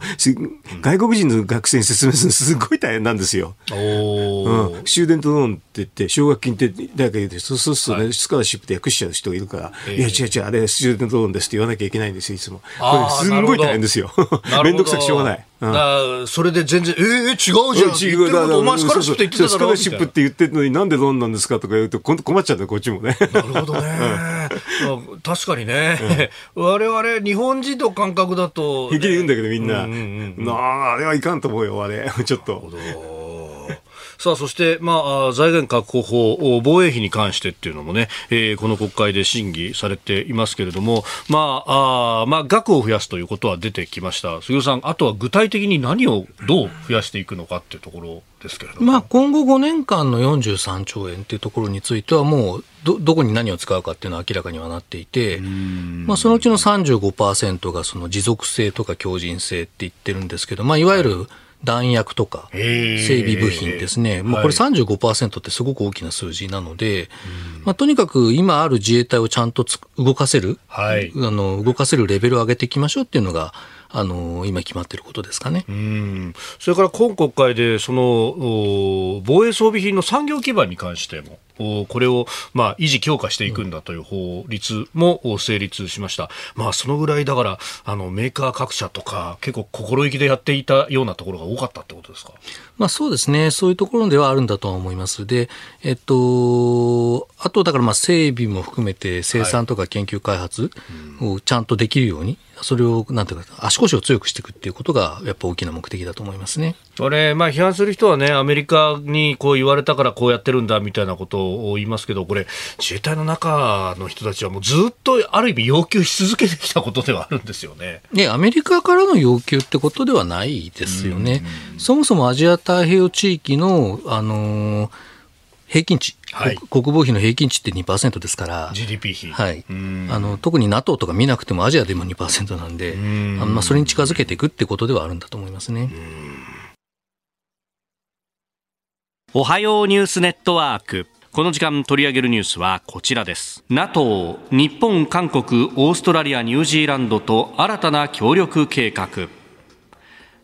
外国人の学生に説明するのすごい大変なんですよ。うん。シューデントローンって言って、奨学金って誰か言うて、そうするとね、はい、スカラシップで訳しちゃう人がいるから、えー、いや違う違う、あれシューデントローンですって言わなきゃいけないんですよ、いつも。これすんごい大変ですよ。[LAUGHS] めんどくさくしょうがない。だそれで全然、えー、違うじゃん。違う。だお前スカラシップって言ってたスカラシップって言ってるのになんでローンなんですかとか言うと、困っちゃうんだこっちもね。なるほどね。[LAUGHS] 確かにね。我々、日本人の感覚だと、平気で言うんだけどみんな。なあ、あれはいかんと思うよ、あれ。ちょっと。さあ、そして、まあ、財源確保法、防衛費に関してっていうのもね、えー、この国会で審議されていますけれども、まあ、あまあ、額を増やすということは出てきました。杉尾さん、あとは具体的に何をどう増やしていくのかっていうところですけれども。まあ、今後5年間の43兆円っていうところについては、もうど、どこに何を使うかっていうのは明らかにはなっていて、まあ、そのうちの35%がその持続性とか強靭性って言ってるんですけど、まあ、いわゆる、弾薬とか整備部品ですね、まあ、これ35%ってすごく大きな数字なので、まあ、とにかく今ある自衛隊をちゃんと動かせる、はい、あの動かせるレベルを上げていきましょうっていうのが、あの今決まっていることですかね。うん。それから今国会でその防衛装備品の産業基盤に関してもこれを、まあ、維持強化していくんだという法律も成立しました。まあ、そのぐらいだから、あの、メーカー各社とか、結構心意気でやっていたようなところが多かったってことですか？まあ、そうですね。そういうところではあるんだとは思います。で、えっと、あと、だから、まあ、整備も含めて生産とか研究開発をちゃんとできるように、それを、なんていうか、足腰を強くしていくっていうことが、やっぱ大きな目的だと思いますね。これ、まあ、批判する人はね、アメリカにこう言われたからこうやってるんだみたいなことを言いますけど、これ、自衛隊の中の人たちはもうずっとある意味要求し続けてきたことではあるんですよね。ね、アメリカからの要求ってことではないですよね。そもそもアジア太平洋地域の、あのー平均値、はい、国防費の平均値って2%ですから、GDP 比、はい、あの特に NATO とか見なくてもアジアでも2%なんで、んあのまあ、それに近づけていくってことではあるんだと思いますね。おはようニュースネットワーク。この時間取り上げるニュースはこちらです。NATO、日本、韓国、オーストラリア、ニュージーランドと新たな協力計画。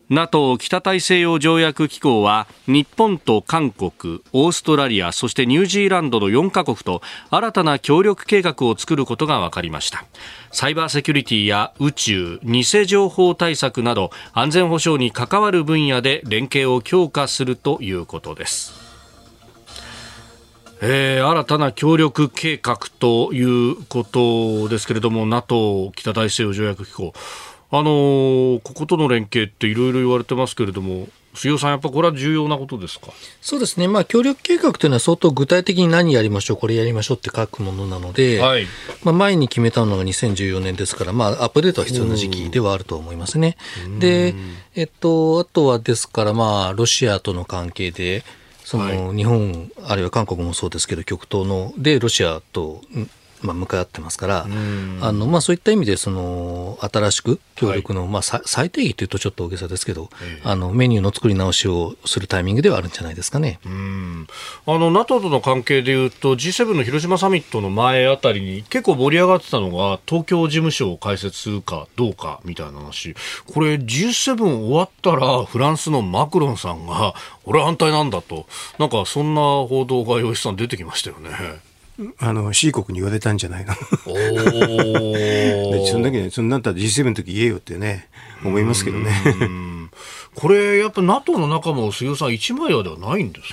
NATO 北大西洋条約機構は日本と韓国、オーストラリアそしてニュージーランドの4カ国と新たな協力計画を作ることが分かりました。サイバーセキュリティや宇宙、偽情報対策など安全保障に関わる分野で連携を強化するということです。えー、新たな協力計画ということですけれども NATO 北大西洋条約機構。あのー、こことの連携っていろいろ言われてますけれども、杉尾さん、やっぱこれは重要なことですか？そうですね、まあ、協力計画というのは相当具体的に何やりましょう、これやりましょうって書くものなので、はい、まあ、前に決めたのが2014年ですから、まあ、アップデートは必要な時期ではあると思いますね。で、えっと、あとはですから、まあ、ロシアとの関係で、その、日本、あるいは韓国もそうですけど、極東の、で、ロシアとまあ、向かってますから、あのまあ、そういった意味でその新しく協力の、はい、まあ、最低義というとちょっと大げさですけど、えー、あのメニューの作り直しをするタイミングではあるんじゃないですかね。うん。あの NATO との関係でいうと G7 の広島サミットの前あたりに結構盛り上がってたのが東京事務所を開設するかどうかみたいな話。これ G7 終わったらフランスのマクロンさんが俺は反対なんだと。なんかそんな報道が吉さん出てきましたよね。あの C 国に言われたんじゃないの？[LAUGHS] でそんだけね、そんなんたら G7 の時言えよってね、思いますけどね。これ、やっぱ NATO の中も杉尾さん、一枚岩ではないんです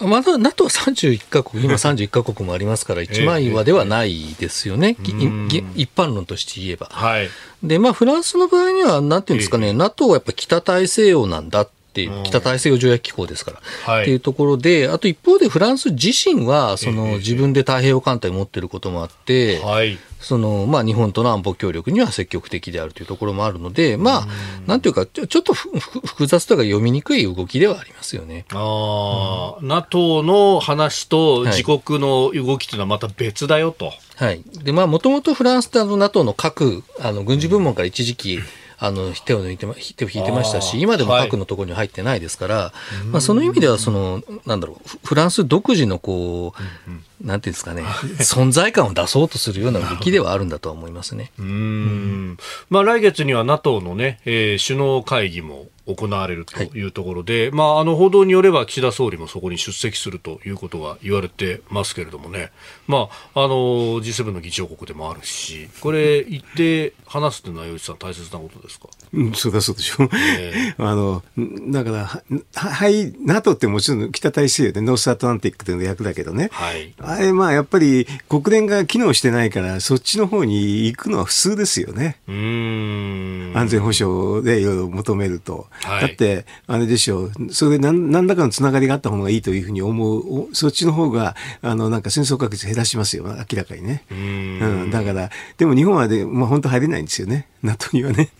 か？まだ NATO は31か国、今31か国もありますから、一枚岩ではないですよね、一般論として言えば。はい、で、まあ、フランスの場合には、なんていうんですかね、NATO はやっぱ北大西洋なんだっていう、北大西洋条約機構ですから、はい、っていうところで、あと一方でフランス自身は、その自分で太平洋艦隊を持ってることもあって、はい、そのまあ、日本との安保協力には積極的であるというところもあるので、まあ、なんていうか、ちょっと複雑とか読みにくい動きではありますよね。あ、うん、NATO の話と自国の動きというのはまた別だよと。はい、でまあ、もともとフランスってあの NATO の各あの軍事部門から一時期、あの手を抜いて手を引いてましたし、今でも核のところに入ってないですから、はい、まあ、その意味ではその、なんだろう、フランス独自のこう、うんうん、なんていうんですかね、存在感を出そうとするような動きではあるんだとは思いますね。[LAUGHS] うん、まあ、来月には NATO のね、えー、首脳会議も行われるというところで、はい、まあ、あの報道によれば岸田総理もそこに出席するということが言われてますけれどもね、まあ、あの G7 の議長国でもあるし、これ、行って話すというのは、吉さん、大切なことですか、うん、そうだそうでしょう、え。ー、[LAUGHS] あのだから、はい、NATO ってもちろん北大西洋でノースアトランティックというの役だけどね、はい、あれ、まあ、やっぱり国連が機能してないから、そっちの方に行くのは普通ですよね。うん安全保障でいろいろ求めると。はい、だって、あれでしょう、それで何何らかのつながりがあった方がいいというふうに思う、そっちの方が、あの、なんか戦争確率減らしますよ、明らかにね。うん,、だから、でも日本はで、まあ本当入れないんですよね。NATO にはね。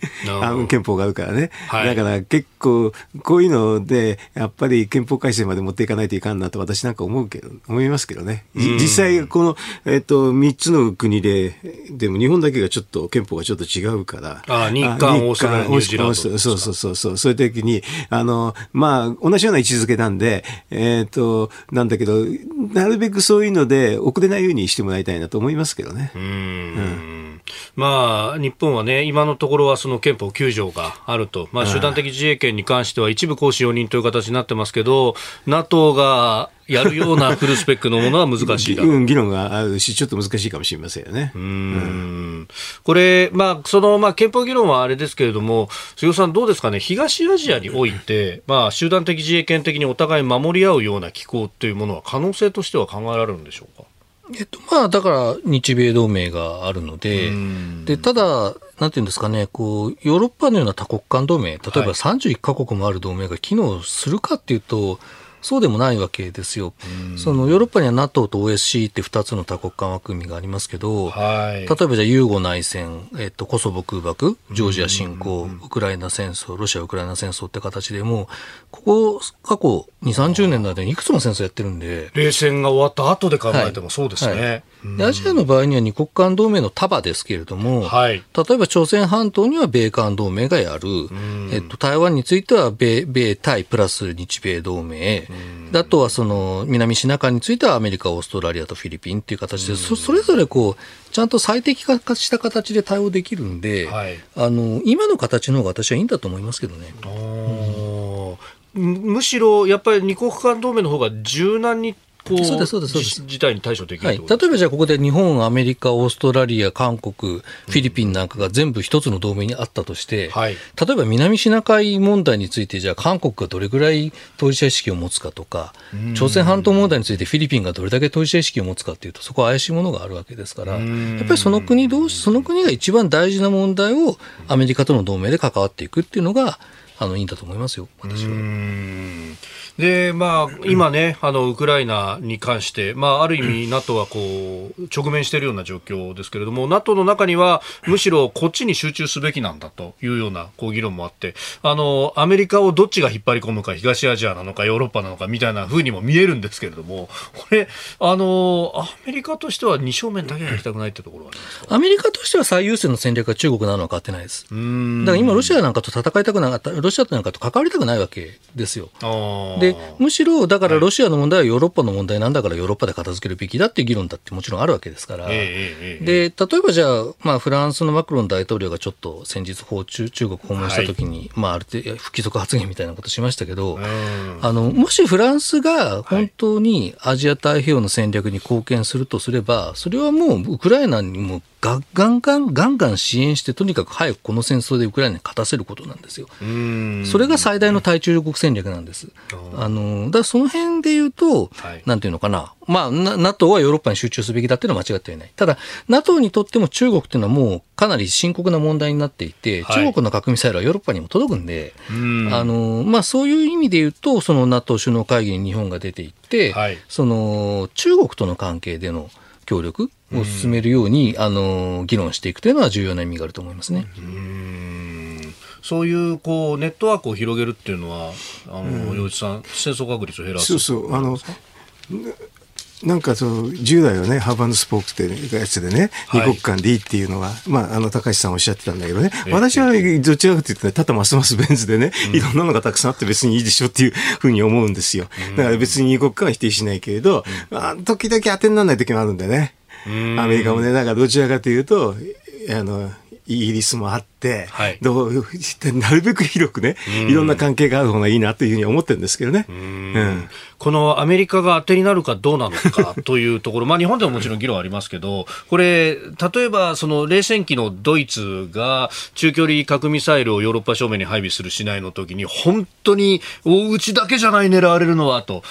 あの憲法があるからね。はい、だから結構、こういうので、やっぱり憲法改正まで持っていかないといかんなと私なんか思うけど、思いますけどね。実際、この、えっ、と、3つの国で、でも日本だけがちょっと、憲法がちょっと違うから。あ日韓、オーストラリア、ニュージーランド。そうそうそうそう。そういう時に、あの、まあ、同じような位置づけなんで、えっ、と、なんだけど、なるべくそういうので遅れないようにしてもらいたいなと思いますけどね。うんうんまあ、日本はね、今のところはその憲法9条があると、まあ、集団的自衛権に関しては一部行使容認という形になってますけど、NATO がやるようなフルスペックのものは難しいだう。[LAUGHS] ん、議論があるし、ちょっと難しいかもしれませんよね。うん。うん。これ、まあ、その、まあ、憲法議論はあれですけれども、杉尾さん、どうですかね、東アジアにおいて、まあ、集団的自衛権的にお互い守り合うような機構っていうものは、可能性としては考えられるんでしょうか？えっと、まあ、だから、日米同盟があるので、で、ただ、なんていうんですかね、こう、ヨーロッパのような多国間同盟、例えば31カ国もある同盟が機能するかっていうと、そうでもないわけですよ。そのヨーロッパには NATO と OSC って2つの多国間枠組みがありますけど、はい、例えばじゃあユーゴ内戦、えっと、コソボ空爆、ジョージア侵攻、ウクライナ戦争、ロシア・ウクライナ戦争って形でも、ここ過去2、30年の間にいくつも戦争やってるんで。冷戦が終わった後で考えてもそうですね。はい。はいでアジアの場合には二国間同盟の束ですけれども、はい、例えば朝鮮半島には米韓同盟がやる、えっと、台湾については米米対プラス日米同盟、であとはその南シナ海についてはアメリカ、オーストラリアとフィリピンっていう形で、そそれぞれこう、ちゃんと最適化した形で対応できるんで、はい。あの今の形の方が私はいいんだと思いますけどね。むしろやっぱり二国間同盟の方が柔軟にこうそうですそうですそうです。じ事態に対処できるはい、例えばじゃあここで日本、アメリカ、オーストラリア、韓国、フィリピンなんかが全部一つの同盟にあったとして、はい。例えば南シナ海問題について、じゃあ韓国がどれぐらい当事者意識を持つかとか、朝鮮半島問題についてフィリピンがどれだけ当事者意識を持つかっていうと、そこは怪しいものがあるわけですから、やっぱりその国同士、その国が一番大事な問題をアメリカとの同盟で関わっていくっていうのが、あのいいんだと思いますよ、私は。うんで、まあ、今ね、[CLEARS THROAT] あの、ウクライナに関して、まあ、ある意味、[CLEARS THROAT] NATO はこう、直面しているような状況ですけれども、NATO の中には、むしろこっちに集中すべきなんだというような、こう、議論もあって、あの、アメリカをどっちが引っ張り込むか、東アジアなのか、ヨーロッパなのか、みたいな風にも見えるんですけれども、これ、あの、アメリカとしては二正面だけは行きたくないってところはアメリカとしては最優先の戦略が中国なのは変わってないです。うんだから今、ロシアなんかと戦いたくなかった、ロシアなんかと関わりたくないわけですよ。で、むしろ、だからロシアの問題はヨーロッパの問題なんだからヨーロッパで片付けるべきだっていう議論だってもちろんあるわけですから。で、例えばじゃあ、まあ、フランスのマクロン大統領がちょっと先日訪中、中国訪問した時に、まあ、ある程度不規則発言みたいなことしましたけど、うん。あの、もしフランスが本当にアジア太平洋の戦略に貢献するとすれば、それはもうウクライナにもガンガンガンガンガン支援して、とにかく早くこの戦争でウクライナに勝たせることなんですよ。うんそれが最大の対中国戦略なんです。あの、だからその辺で言うと、はいなんていうのかな。まあ、な NATO はヨーロッパに集中すべきだっていうのは間違ってはいない。ただ、NATO にとっても中国っていうのはもうかなり深刻な問題になっていて、はい中国の核ミサイルはヨーロッパにも届くんで、うんあの、まあそういう意味で言うと、その NATO 首脳会議に日本が出ていって、はいその中国との関係での協力を進めるように、あの、議論していくというのは重要な意味があると思いますね。うんそういうこうネットワークを広げるっていうのは、あの、洋一さん、戦争確率を減らす。そうそうあのなんかその従来はねハーバンドスポークっていうやつでね、はい。二国間でいいっていうのが、まあ、あの高橋さんおっしゃってたんだけどね、ええ。私はどちらかというとねただますますベン図でね、いろんなのがたくさんあって別にいいでしょっていうふうに思うんですよ。だから別に二国間は否定しないけれど、あ時々当てにならない時もあるんでね。アメリカもねなんかどちらかというとあのイギリスもあって、はい。どう [LAUGHS] なるべく広くね、いろんな関係がある方がいいなというふうに思ってるんですけどね。うん。このアメリカが当てになるかどうなのかというところ、[LAUGHS] まあ日本でももちろん議論ありますけど、これ、例えばその冷戦期のドイツが中距離核ミサイルをヨーロッパ正面に配備するしないの時に、本当に大内だけじゃない狙われるのはと、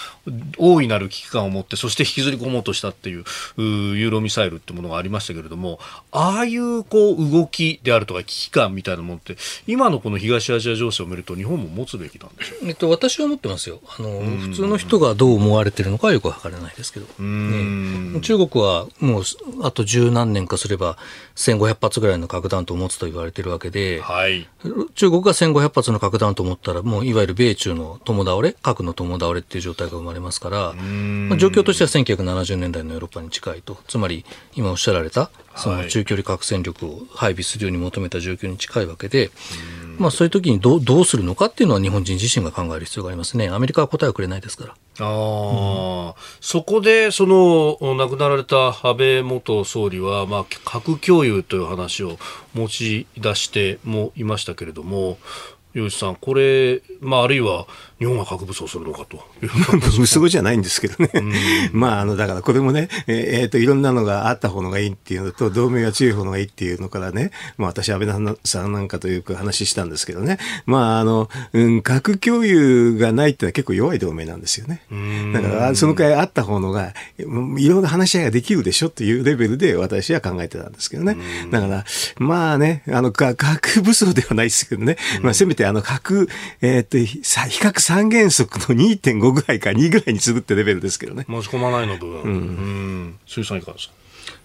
大いなる危機感を持って、そして引きずり込もうとしたっていう、ユーロミサイルってものがありましたけれども、ああいうこう動きであるとか危機感みたいなものって、今のこの東アジア情勢を見ると日本も持つべきなんでしょう？えっと、私は思ってますよ。あの、普通の人がどう思われてるのかはよくわからないですけど。んね中国はもう、あと十何年かすれば、1500発ぐらいの核弾頭を持つと言われてるわけで、はい。中国が1500発の核弾頭を持ったら、もういわゆる米中の共倒れ、核の共倒れっていう状態が生まれますから、まあ、状況としては1970年代のヨーロッパに近いと。つまり、今おっしゃられた、その中距離核戦力を配備するように求めた状況に近いわけで、まあそういう時にどうどうするのかっていうのは日本人自身が考える必要がありますね。アメリカは答えをくれないですから。ああ、そこで、その、亡くなられた安倍元総理は、まあ、核共有という話を持ち出してもいましたけれども、吉さん、これ、まあ、あるいは日本が核武装するのかという。[LAUGHS] 息子じゃないんですけどね。まあ、あの、だからこれもね、えーえーと、いろんなのがあった方のがいいっていうのと、同盟が強い方のがいいっていうのからね、まあ私、安倍さんなんかというか話したんですけどね、まあ、あの、うん、核共有がないってのは結構弱い同盟なんですよね。だから、そのくらいあった方のが、うんいろんな話し合いができるでしょっていうレベルで私は考えてたんですけどね。だから、まあね、あの、か核武装ではないですけどね、まあせめてあの核、えーっと、さ比較三原則の2.5ぐらいか2ぐらいにするってレベルですけどね。持ち込まないの部分。うん。鈴木さんいかがですか？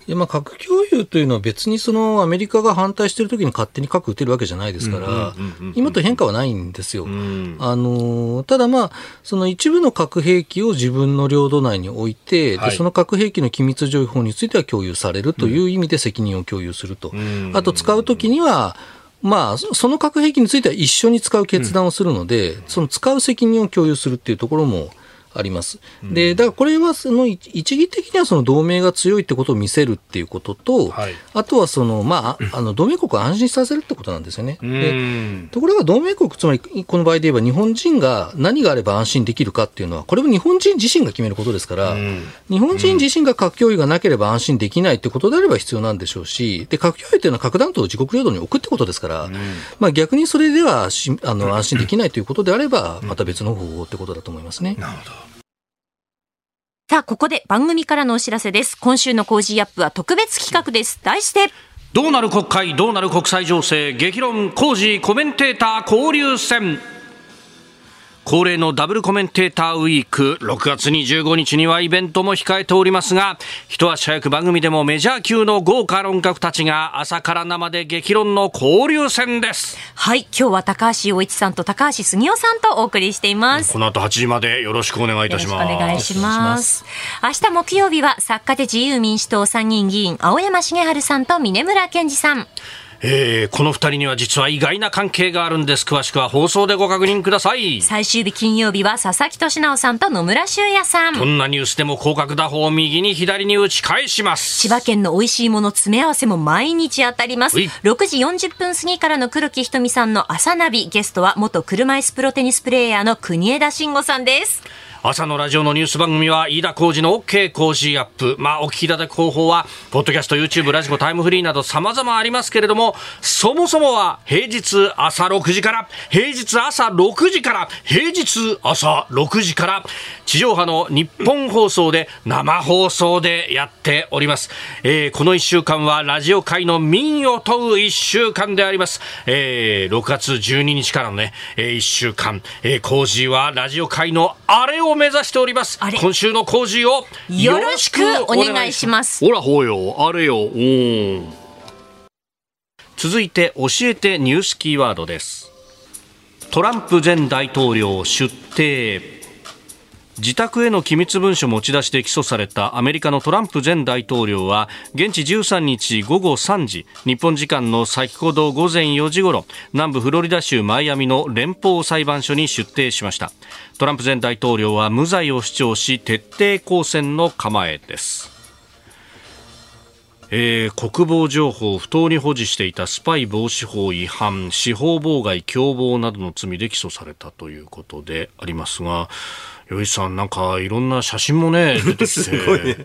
いやまあ核共有というのは別にそのアメリカが反対している時に勝手に核撃てるわけじゃないですから、今と変化はないんですよ。んあのただまあ、その一部の核兵器を自分の領土内に置いて、はいでその核兵器の機密情報については共有されるという意味で責任を共有すると。んあと使う時には、まあ、その核兵器については一緒に使う決断をするので、その使う責任を共有するっていうところもあります。で、だからこれはその一一義的にはその同盟が強いってことを見せるっていうことと、はい。あとはその、まあ、あの同盟国を安心させるってことなんですよね。うでんところが同盟国、つまりこの場合で言えば日本人が何があれば安心できるかっていうのは、これも日本人自身が決めることですから、日本人自身が核共有がなければ安心できないってことであれば必要なんでしょうし、で、核共有っていうのは核弾頭を自国領土に置くってことですから、まあ逆にそれではしあの安心できないということであれば、また別の方法ってことだと思いますね。なるほどさあ、ここで番組からのお知らせです。今週のコージーアップは特別企画です。題して、どうなる国会どうなる国際情勢激論コージーコメンテーター交流戦恒例のダブルコメンテーターウィーク6月25日にはイベントも控えておりますが一足早く番組でもメジャー級の豪華論客たちが朝から生で激論の交流戦ですはい、今日は高橋洋一さんと高橋杉雄さんとお送りしています。この後8時までよろしくお願いいたしますお願いします。明日木曜日は作家で自由民主党参議院議員青山茂春さんと峰村健二さん。えーこの2人には実は意外な関係があるんです詳しくは放送でご確認ください最終日金曜日は佐々木俊直さんと野村修也さん。どんなニュースでも広角打法を右に左に打ち返します千葉県の美味しいもの詰め合わせも毎日当たります。うい6時40分過ぎからの黒木ひとみさんの朝ナビ。ゲストは元車椅子プロテニスプレーヤーの国枝慎吾さんです。朝のラジオのニュース番組は飯田浩二の OK 工事アップ。まあ、お聞きいただく方法は、ポッドキャスト、YouTube、ラジコ、タイムフリーなど様々ありますけれども、そもそもは平日朝6時から、平日朝6時から、平日朝6時から、地上波の日本放送で生放送でやっております。えーこの1週間はラジオ界の民を問う1週間であります。えー6月12日からのね、え1週間、えー、工事はラジオ界のあれを目指しております。今週の工事をよろしくお願いしますほらほうよ、あれよ、うん。続いて教えてニュースキーワードです。トランプ前大統領出廷。自宅への機密文書持ち出しで起訴されたアメリカのトランプ前大統領は現地13日午後3時日本時間の先ほど午前4時ごろ南部フロリダ州マイアミの連邦裁判所に出廷しました。トランプ前大統領は無罪を主張し徹底抗戦の構えです。えー国防情報を不当に保持していたスパイ防止法違反司法妨害共謀などの罪で起訴されたということでありますが余一さんなんかいろんな写真もね [LAUGHS] 出てきてすごいね。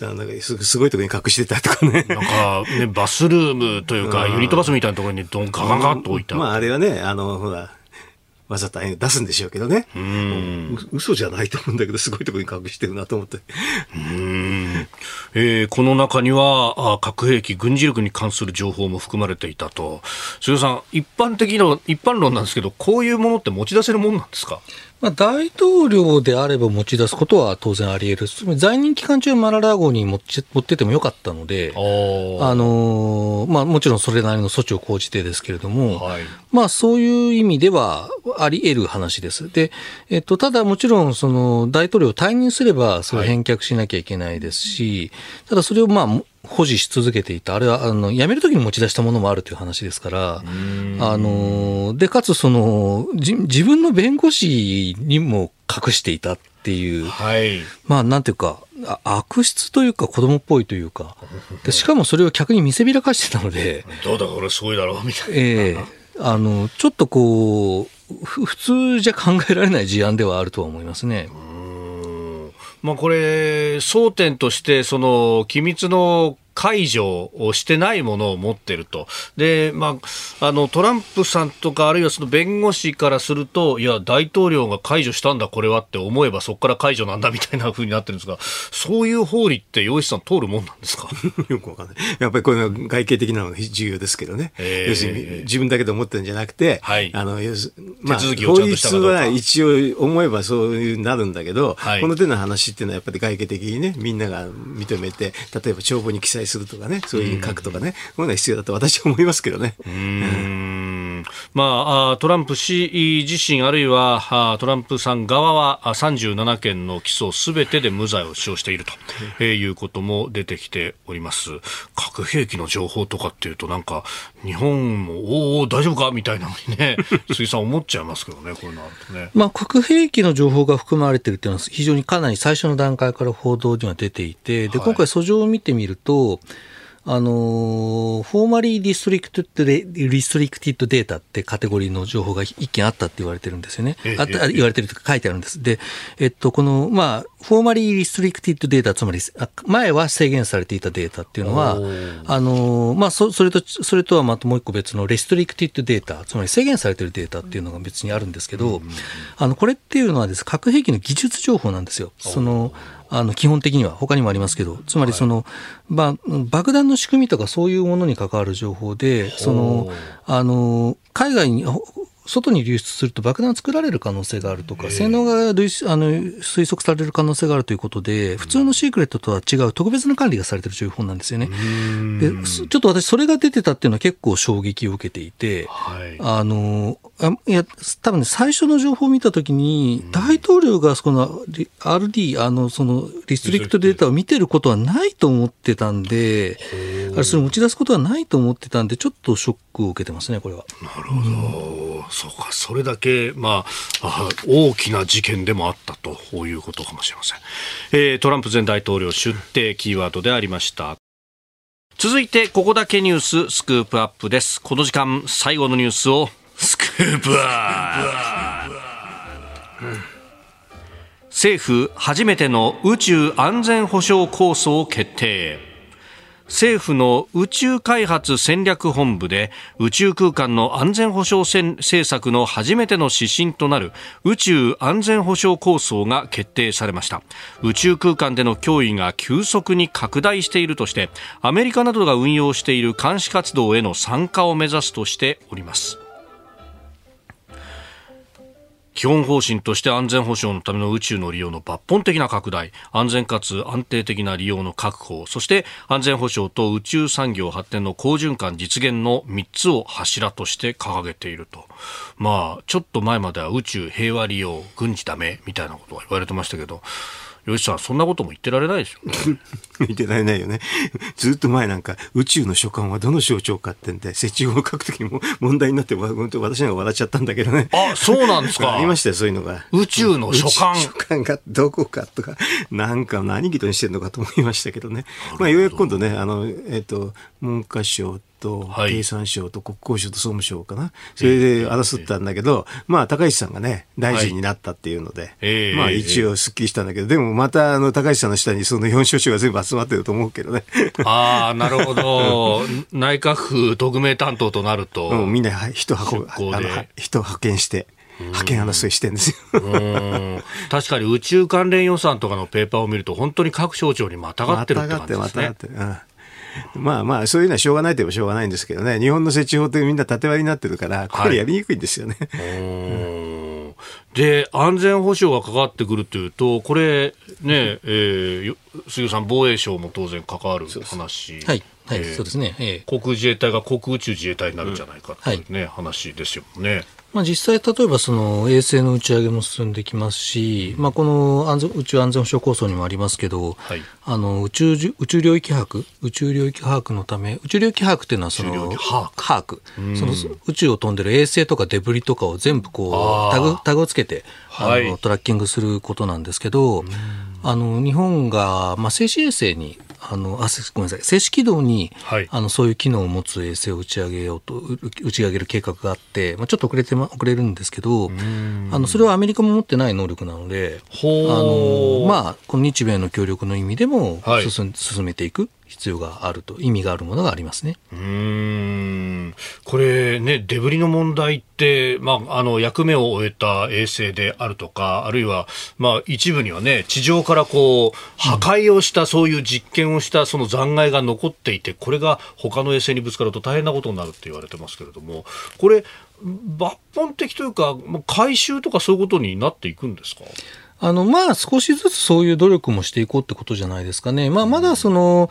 なんだかすすごいところに隠してたとかね。なんかねバスルームというかユニットバスみたいなところにどんガガガッと置いてあるまああれはね、あの、ほら、わざと出すんでしょうけどね。う嘘じゃないと思うんだけど、すごいところに隠してるなと思って。えーこの中にはあ核兵器、軍事力に関する情報も含まれていたと、菅さん、一般的な一般論なんですけど、こういうものって持ち出せるもんなんですか？まあ、大統領であれば持ち出すことは当然あり得る。在任期間中マララ号に持ち持ってってもよかったので、あのーまあもちろんそれなりの措置を講じてですけれども、はいまあそういう意味ではあり得る話です。で、えっと、ただもちろんその大統領を退任すればそれを返却しなきゃいけないですし、ただそれをまあ保持し続けていた。あれは、あの、辞めるときに持ち出したものもあるという話ですから、あの、で、かつその、じ自分の弁護士にも隠していたっていう、はい、まあ、なんていうか、あ悪質というか子供っぽいというか、[LAUGHS] でしかもそれを客に見せびらかしてたので、[LAUGHS] どうだ、これすごいだろうみたいな。ええあの、ちょっとこう、ふ普通じゃ考えられない事案ではあるとは思いますね。まあ、これ、争点として、その機密の解除をしてないものを持ってると。で、まあ、あの、トランプさんとか、あるいはその弁護士からすると、いや、大統領が解除したんだ、これはって思えば、そこから解除なんだ、みたいな風になってるんですが、そういう法理って、洋一さん通るもんなんですか？[LAUGHS] よくわかんない。やっぱりこれは外形的なのが重要ですけどね。ええ要するに自分だけで思ってるんじゃなくて、はいあの、要すまあ、手続きをちゃんとしたかどうか法律は一応思えばそういうなるんだけど、はいこの手の話っていうのはやっぱり外形的にね、みんなが認めて、例えば帳簿に記載するとかね、そういうふうに書くとかね、こういうのが必要だと私は思いますけどね。うーんまあ、トランプ氏自身あるいはトランプさん側は37件の起訴すべてで無罪を主張しているということも出てきております。核兵器の情報とかっていうとなんか日本もおお大丈夫かみたいなのにね [LAUGHS] 杉さん思っちゃいますけどねこういうのあるとね。まあ核兵器の情報が含まれているというのは非常にかなり最初の段階から報道には出ていてで今回訴状を見てみると、あの formerly restricte- restricted data ってカテゴリーの情報が一件あったって言われてるんですよね。あった言われてるとか書いてあるんです。で、えっと、この、まあ、フォーマリーリストリクティッドデータ、つまり、前は制限されていたデータっていうのは、あのまあ、そそれと、それとはまたもう一個別の restricted data、つまり制限されてるデータっていうのが別にあるんですけど、あの、これっていうのはです、核兵器の技術情報なんですよ。その、あの基本的には、他にもありますけど、つまりその、はい、爆弾の仕組みとかそういうものに関わる情報で、その、あの、海外に、外に流出すると爆弾作られる可能性があるとか、性能があの推測される可能性があるということで、普通のシークレットとは違う特別な管理がされている情報なんですよね。でちょっと私、それが出てたっていうのは結構衝撃を受けていて、はい、あのあいや多分ね、最初の情報を見たときに、大統領がその RD、あのそのリストリクトデータを見てることはないと思ってたんで、あれそれ持ち出すことはないと思ってたんで、ちょっとショックを受けてますね、これは。なるほど、そうか、それだけ、まあ、大きな事件でもあったということかもしれません。えー、トランプ前大統領出廷キーワードでありました。続いて、ここだけニューススクープアップです。この時間、最後のニュースをスクープア、政府初めての宇宙安全保障構想を決定。政府の宇宙開発戦略本部で宇宙空間の安全保障政策の初めての指針となる宇宙安全保障構想が決定されました。宇宙空間での脅威が急速に拡大しているとしてアメリカなどが運用している監視活動への参加を目指すとしております。基本方針として安全保障のための宇宙の利用の抜本的な拡大、安全かつ安定的な利用の確保、そして安全保障と宇宙産業発展の好循環実現の3つを柱として掲げていると。まあ、ちょっと前までは宇宙平和利用、軍事ダメみたいなことが言われてましたけど、吉さん、そんなことも言ってられないですよね。[LAUGHS] 言ってられないよね。[LAUGHS] ずっと前なんか、宇宙の所管はどの省庁かってんで、設置法を書くときも問題になって、本当私なんか笑っちゃったんだけどね。あ、そうなんですか。[LAUGHS] ありましたよ、そういうのが。宇宙の所管。所管がどこかとか、なんか何人にしてるのかと思いましたけどね。まあ、ようやく今度ね、あの、えっ、ー、と、文科省と経産省と国交省と総務省かな、それで争ったんだけど、まあ、高市さんがね、大臣になったっていうので、まあ、一応すっきりしたんだけど、でもまた、あの、高市さんの下にその4省庁が全部集まってると思うけどね。ああ、なるほど。[LAUGHS] 内閣府特命担当となると。うん、みんな人運ぶ、あの、人派遣して。派遣争いしてんですよ確かに宇宙関連予算とかのペーパーを見ると、本当に各省庁にまたがってるって感じですね。またがって、またがって。うん [LAUGHS] まあまあ、そういうのはしょうがないといえばしょうがないんですけどね、日本の設置法ってみんな縦割りになってるから、これやりにくいんですよね。はい、で、安全保障がかかってくるというと、これね、えー、杉さん、防衛省も当然関わる話。はい。はい、そうですね、えー、航空自衛隊が航空宇宙自衛隊になるんじゃないかというね、うん。はい、話ですよね。まあ、実際、例えばその衛星の打ち上げも進んできますし、まあ、この安全宇宙安全保障構想にもありますけど、はい、あの宇宙宇宙領域把握、宇宙領域把握のため、宇宙領域把握っていうのはその把握。その宇宙を飛んでる衛星とかデブリとかを全部こうタグタグをつけてあの、トラッキングすることなんですけど、あの日本が、まあ、静止衛星にあのあごめんなさい。静止軌道に、はい、あのそういう機能を持つ衛星を打ち上げようと打ち上げる計画があって、まあ、ちょっと遅れて、ま、遅れるんですけどあのそれはアメリカも持ってない能力なのであの、まあ、この日米の協力の意味でも進,、はい、進めていく必要があると、意味があるものがありますね。うんこれね、デブリの問題って、まあ、あの役目を終えた衛星であるとか、あるいは、まあ、一部にはね、地上からこう破壊をした、そういう実験をしたその残骸が残っていて、これが他の衛星にぶつかると大変なことになるって言われてますけれども、これ、抜本的というか、回収とかそういうことになっていくんですか？あの、まあ、少しずつそういう努力もしていこうってことじゃないですかね。まあ、まだその、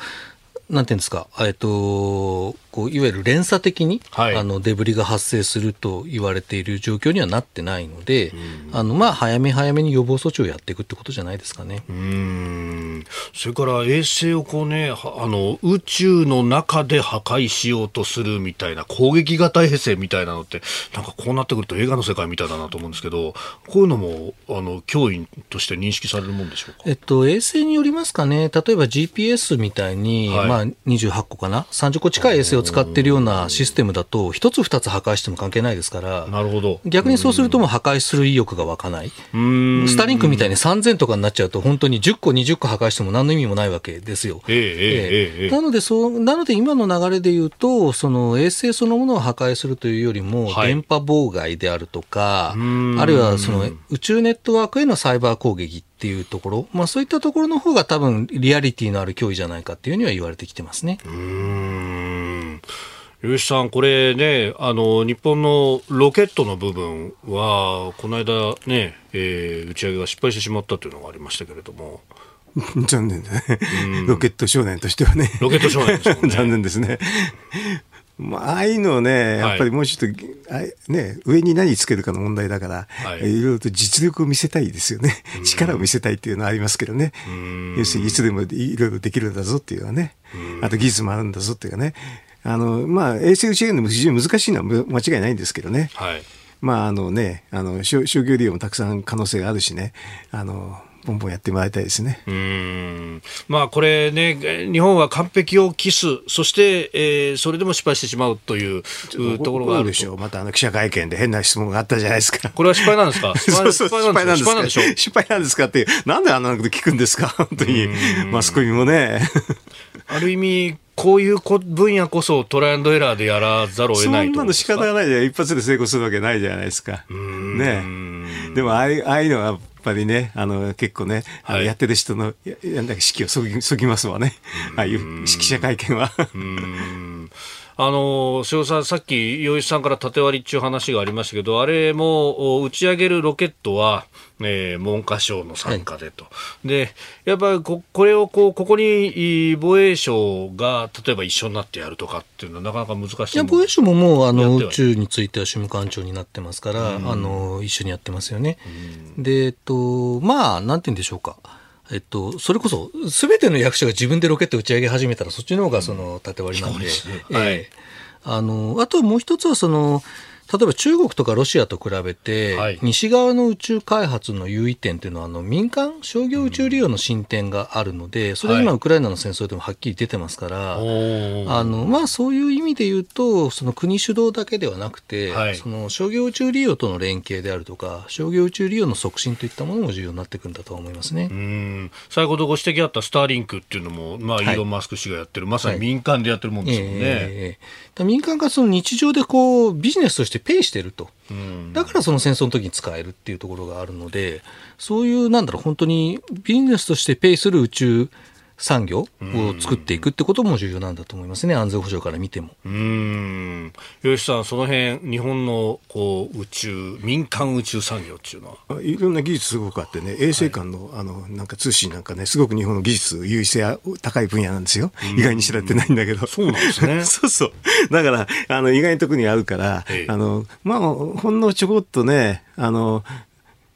なんていうんですか、えっと、こういわゆる連鎖的に、はい。あのデブリが発生すると言われている状況にはなってないので、あのまあ、早め早めに予防措置をやっていくってことじゃないですかね。うーん。それから衛星をこうね、はあの宇宙の中で破壊しようとするみたいな攻撃型衛星みたいなのって、なんかこうなってくると映画の世界みたいだなと思うんですけど、こういうのもあの脅威として認識されるもんでしょうか？えっと、衛星によりますかね、例えば GPS みたいに、はい。まあ、28個かな、30個近い衛星を使っているようなシステムだと、一つ二つ破壊しても関係ないですから、なるほど。逆にそうするとも破壊する意欲が湧かない、スターリンクみたいに3000とかになっちゃうと、本当に10個、20個破壊しても何の意味もないわけですよ。ええなのでそうなので、今の流れで言うと、その衛星そのものを破壊するというよりも、電波妨害であるとか、あるいはその宇宙ネットワークへのサイバー攻撃っていうところ、まあ、そういったところの方が多分リアリティのある脅威じゃないかっていうには言われてきてますね。うん。吉さん、これね、あの日本のロケットの部分は、この間ね、えー打ち上げが失敗してしまったというのがありましたけれども、[LAUGHS] 残念だね。ロケット少年としてはね。ロケット少年ですもんね [LAUGHS] 残念ですね。まあ、ああいうのをね、やっぱりもうちょっと、あね、上に何つけるかの問題だから、はいい、ろいろと実力を見せたいですよね。力を見せたいっていうのはありますけどね。要するにいつでもいろいろできるんだぞっていうのはね。あと技術もあるんだぞっていうかね。あの、まあ、衛星打ち上げも非常に難しいのはむ間違いないんですけどね。はい。まあ、あのね、あの、商商業利用もたくさん可能性があるしね。あの、ボンボンやってもらいたいですね。うーんまあこれね、えー日本は完璧を期す、そして、えーそれでも失敗してしまうといううところがあると。でしょう。またあの記者会見で変な質問があったじゃないですか。これは失敗なんですか？[LAUGHS] 失敗なんですか？失敗なんでしょ失敗なんですかって、なんであんなこと聞くんですか？[LAUGHS] 本当に。マスコミもね。[LAUGHS] ある意味、こういうこ分野こそトライアンドエラーでやらざるを得そんないとなの仕方ががないじゃん。一発で成功するわけないじゃないですか。ねでもああいう、のはぱりね、あの、結構ね、あのはいやってる人の、ややんだか士気をそぎ、そぎますわね。ああいう記者会見は。あの瀬尾さん、さっき、洋一さんから縦割りっていう話がありましたけど、あれもお打ち上げるロケットは、えー文科省の参加でと、でやっぱりここれをこうここにい防衛省が例えば一緒になってやるとかっていうのはなかなか難しいいや、防衛省ももう、あやの、宇宙については主務官長になってますから、あの、一緒にやってますよね。で、えっと、まあ、なんて言うんでしょうか。えっと、それこそ、すべての役所が自分でロケット打ち上げ始めたら、そっちの方が、その、縦割りなんで。ええ。はい。あの、あともう一つは、その、例えば中国とかロシアと比べて、はい。西側の宇宙開発の優位点っていうのは、あの、民間、商業宇宙利用の進展があるので、それは今、はい。ウクライナの戦争でもはっきり出てますから、あのまあ、そういう意味で言うと、その国主導だけではなくて、はい。その商業宇宙利用との連携であるとか、商業宇宙利用の促進といったものも重要になってくるんだとは思いますね。うん。最後とご指摘あったスターリンクっていうのも、まあ、イはい。ーロン・マスク氏がやってる、まさに民間でやってるもんですもんね。民間がその日常でこうビジネスとしてペイしてると。うんだからその戦争の時に使えるっていうところがあるので、そういうなんだろう、本当にビジネスとしてペイする宇宙産業を作っていくってことも重要なんだと思いますね、安全保障から見ても。うーん吉さん、その辺日本のこう宇宙、民間宇宙産業っていうのは？いろんな技術すごくあってね、衛星間の、あの、なんか通信なんかね、すごく日本の技術優位性が高い分野なんですよ。意外に知られてないんだけど。そうなんですね [LAUGHS] そうそう。だから、あの、意外なところにあるからええ、あの、まあ、ほんのちょこっとね、あの、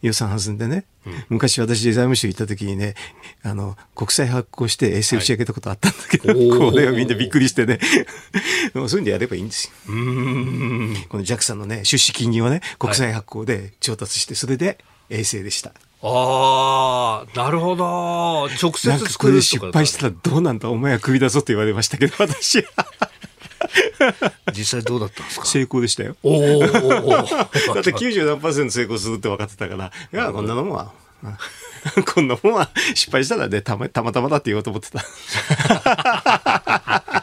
予算弾んでね、昔私財務省行った時にね、あの、国債発行して衛星打ち上げたことあったんだけど、はい。[LAUGHS] これをみんなびっくりしてね、[LAUGHS] もうそういうんでやればいいんですよ。この JAXA のね、出資金銀をね、国債発行で調達して、それで衛星でした。ああ、なるほど。直接作るとれで失か敗したらどうなんだ、お前はクビだぞって言われましたけど、私は実際どうだったんですか？成功でしたよ。おお。[LAUGHS] だって90何パーセント成功するって分かってたから、いや、こんなのもんは、うんこんなもんは [LAUGHS] 失敗したらね、たまたまだって言おうと思ってた。[LAUGHS]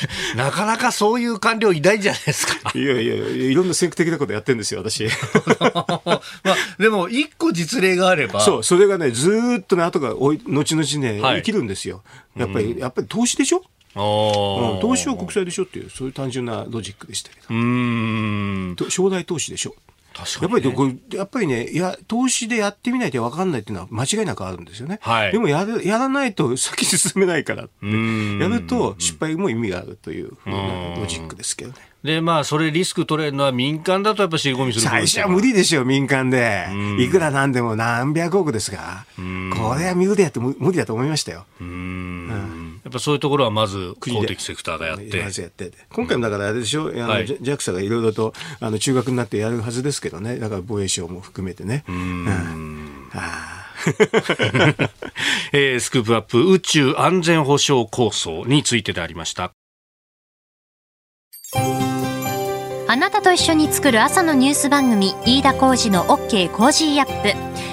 [LAUGHS] なかなかそういう官僚いないんじゃないですか。いやいやいや、いろんな先駆的なことやってるんですよ、私。[LAUGHS] まあ、でも、一個実例があれば。そう、それがね、ずーっとね、後がおい、後々ね、はい生きるんですよ。やっぱり、やっぱり投資でしょ？うん投資は国債でしょっていう、そういう単純なロジックでしたけど。うーん。と将来投資でしょ。確かにねやっぱりこれやっぱりね、や、投資でやってみないと分かんないっていうのは間違いなくあるんですよね。はいでもやる、やらないと [LAUGHS] 先進めないからって。んやると失敗も意味があるというふうなロジックですけどね。で、まあ、それリスク取れるのは民間だとやっぱ尻込みする最初は無理でしょ、民間で。いくらなんでも何百億ですが。これは無理だと無無理だと思いましたよ。やっぱそういうところはまず公国で。的セクターがやって。ま。ずやって。て今回もだからあれでしょ、あのはい。ジャ JAXA がいろいろとあの中学になってやるはずですけどね、だから防衛省も含めてね。うん。あ [LAUGHS] えースクープアップ宇宙安全保障構想についてでありました。あなたと一緒に作る朝のニュース番組飯田浩二の OK コージーアップ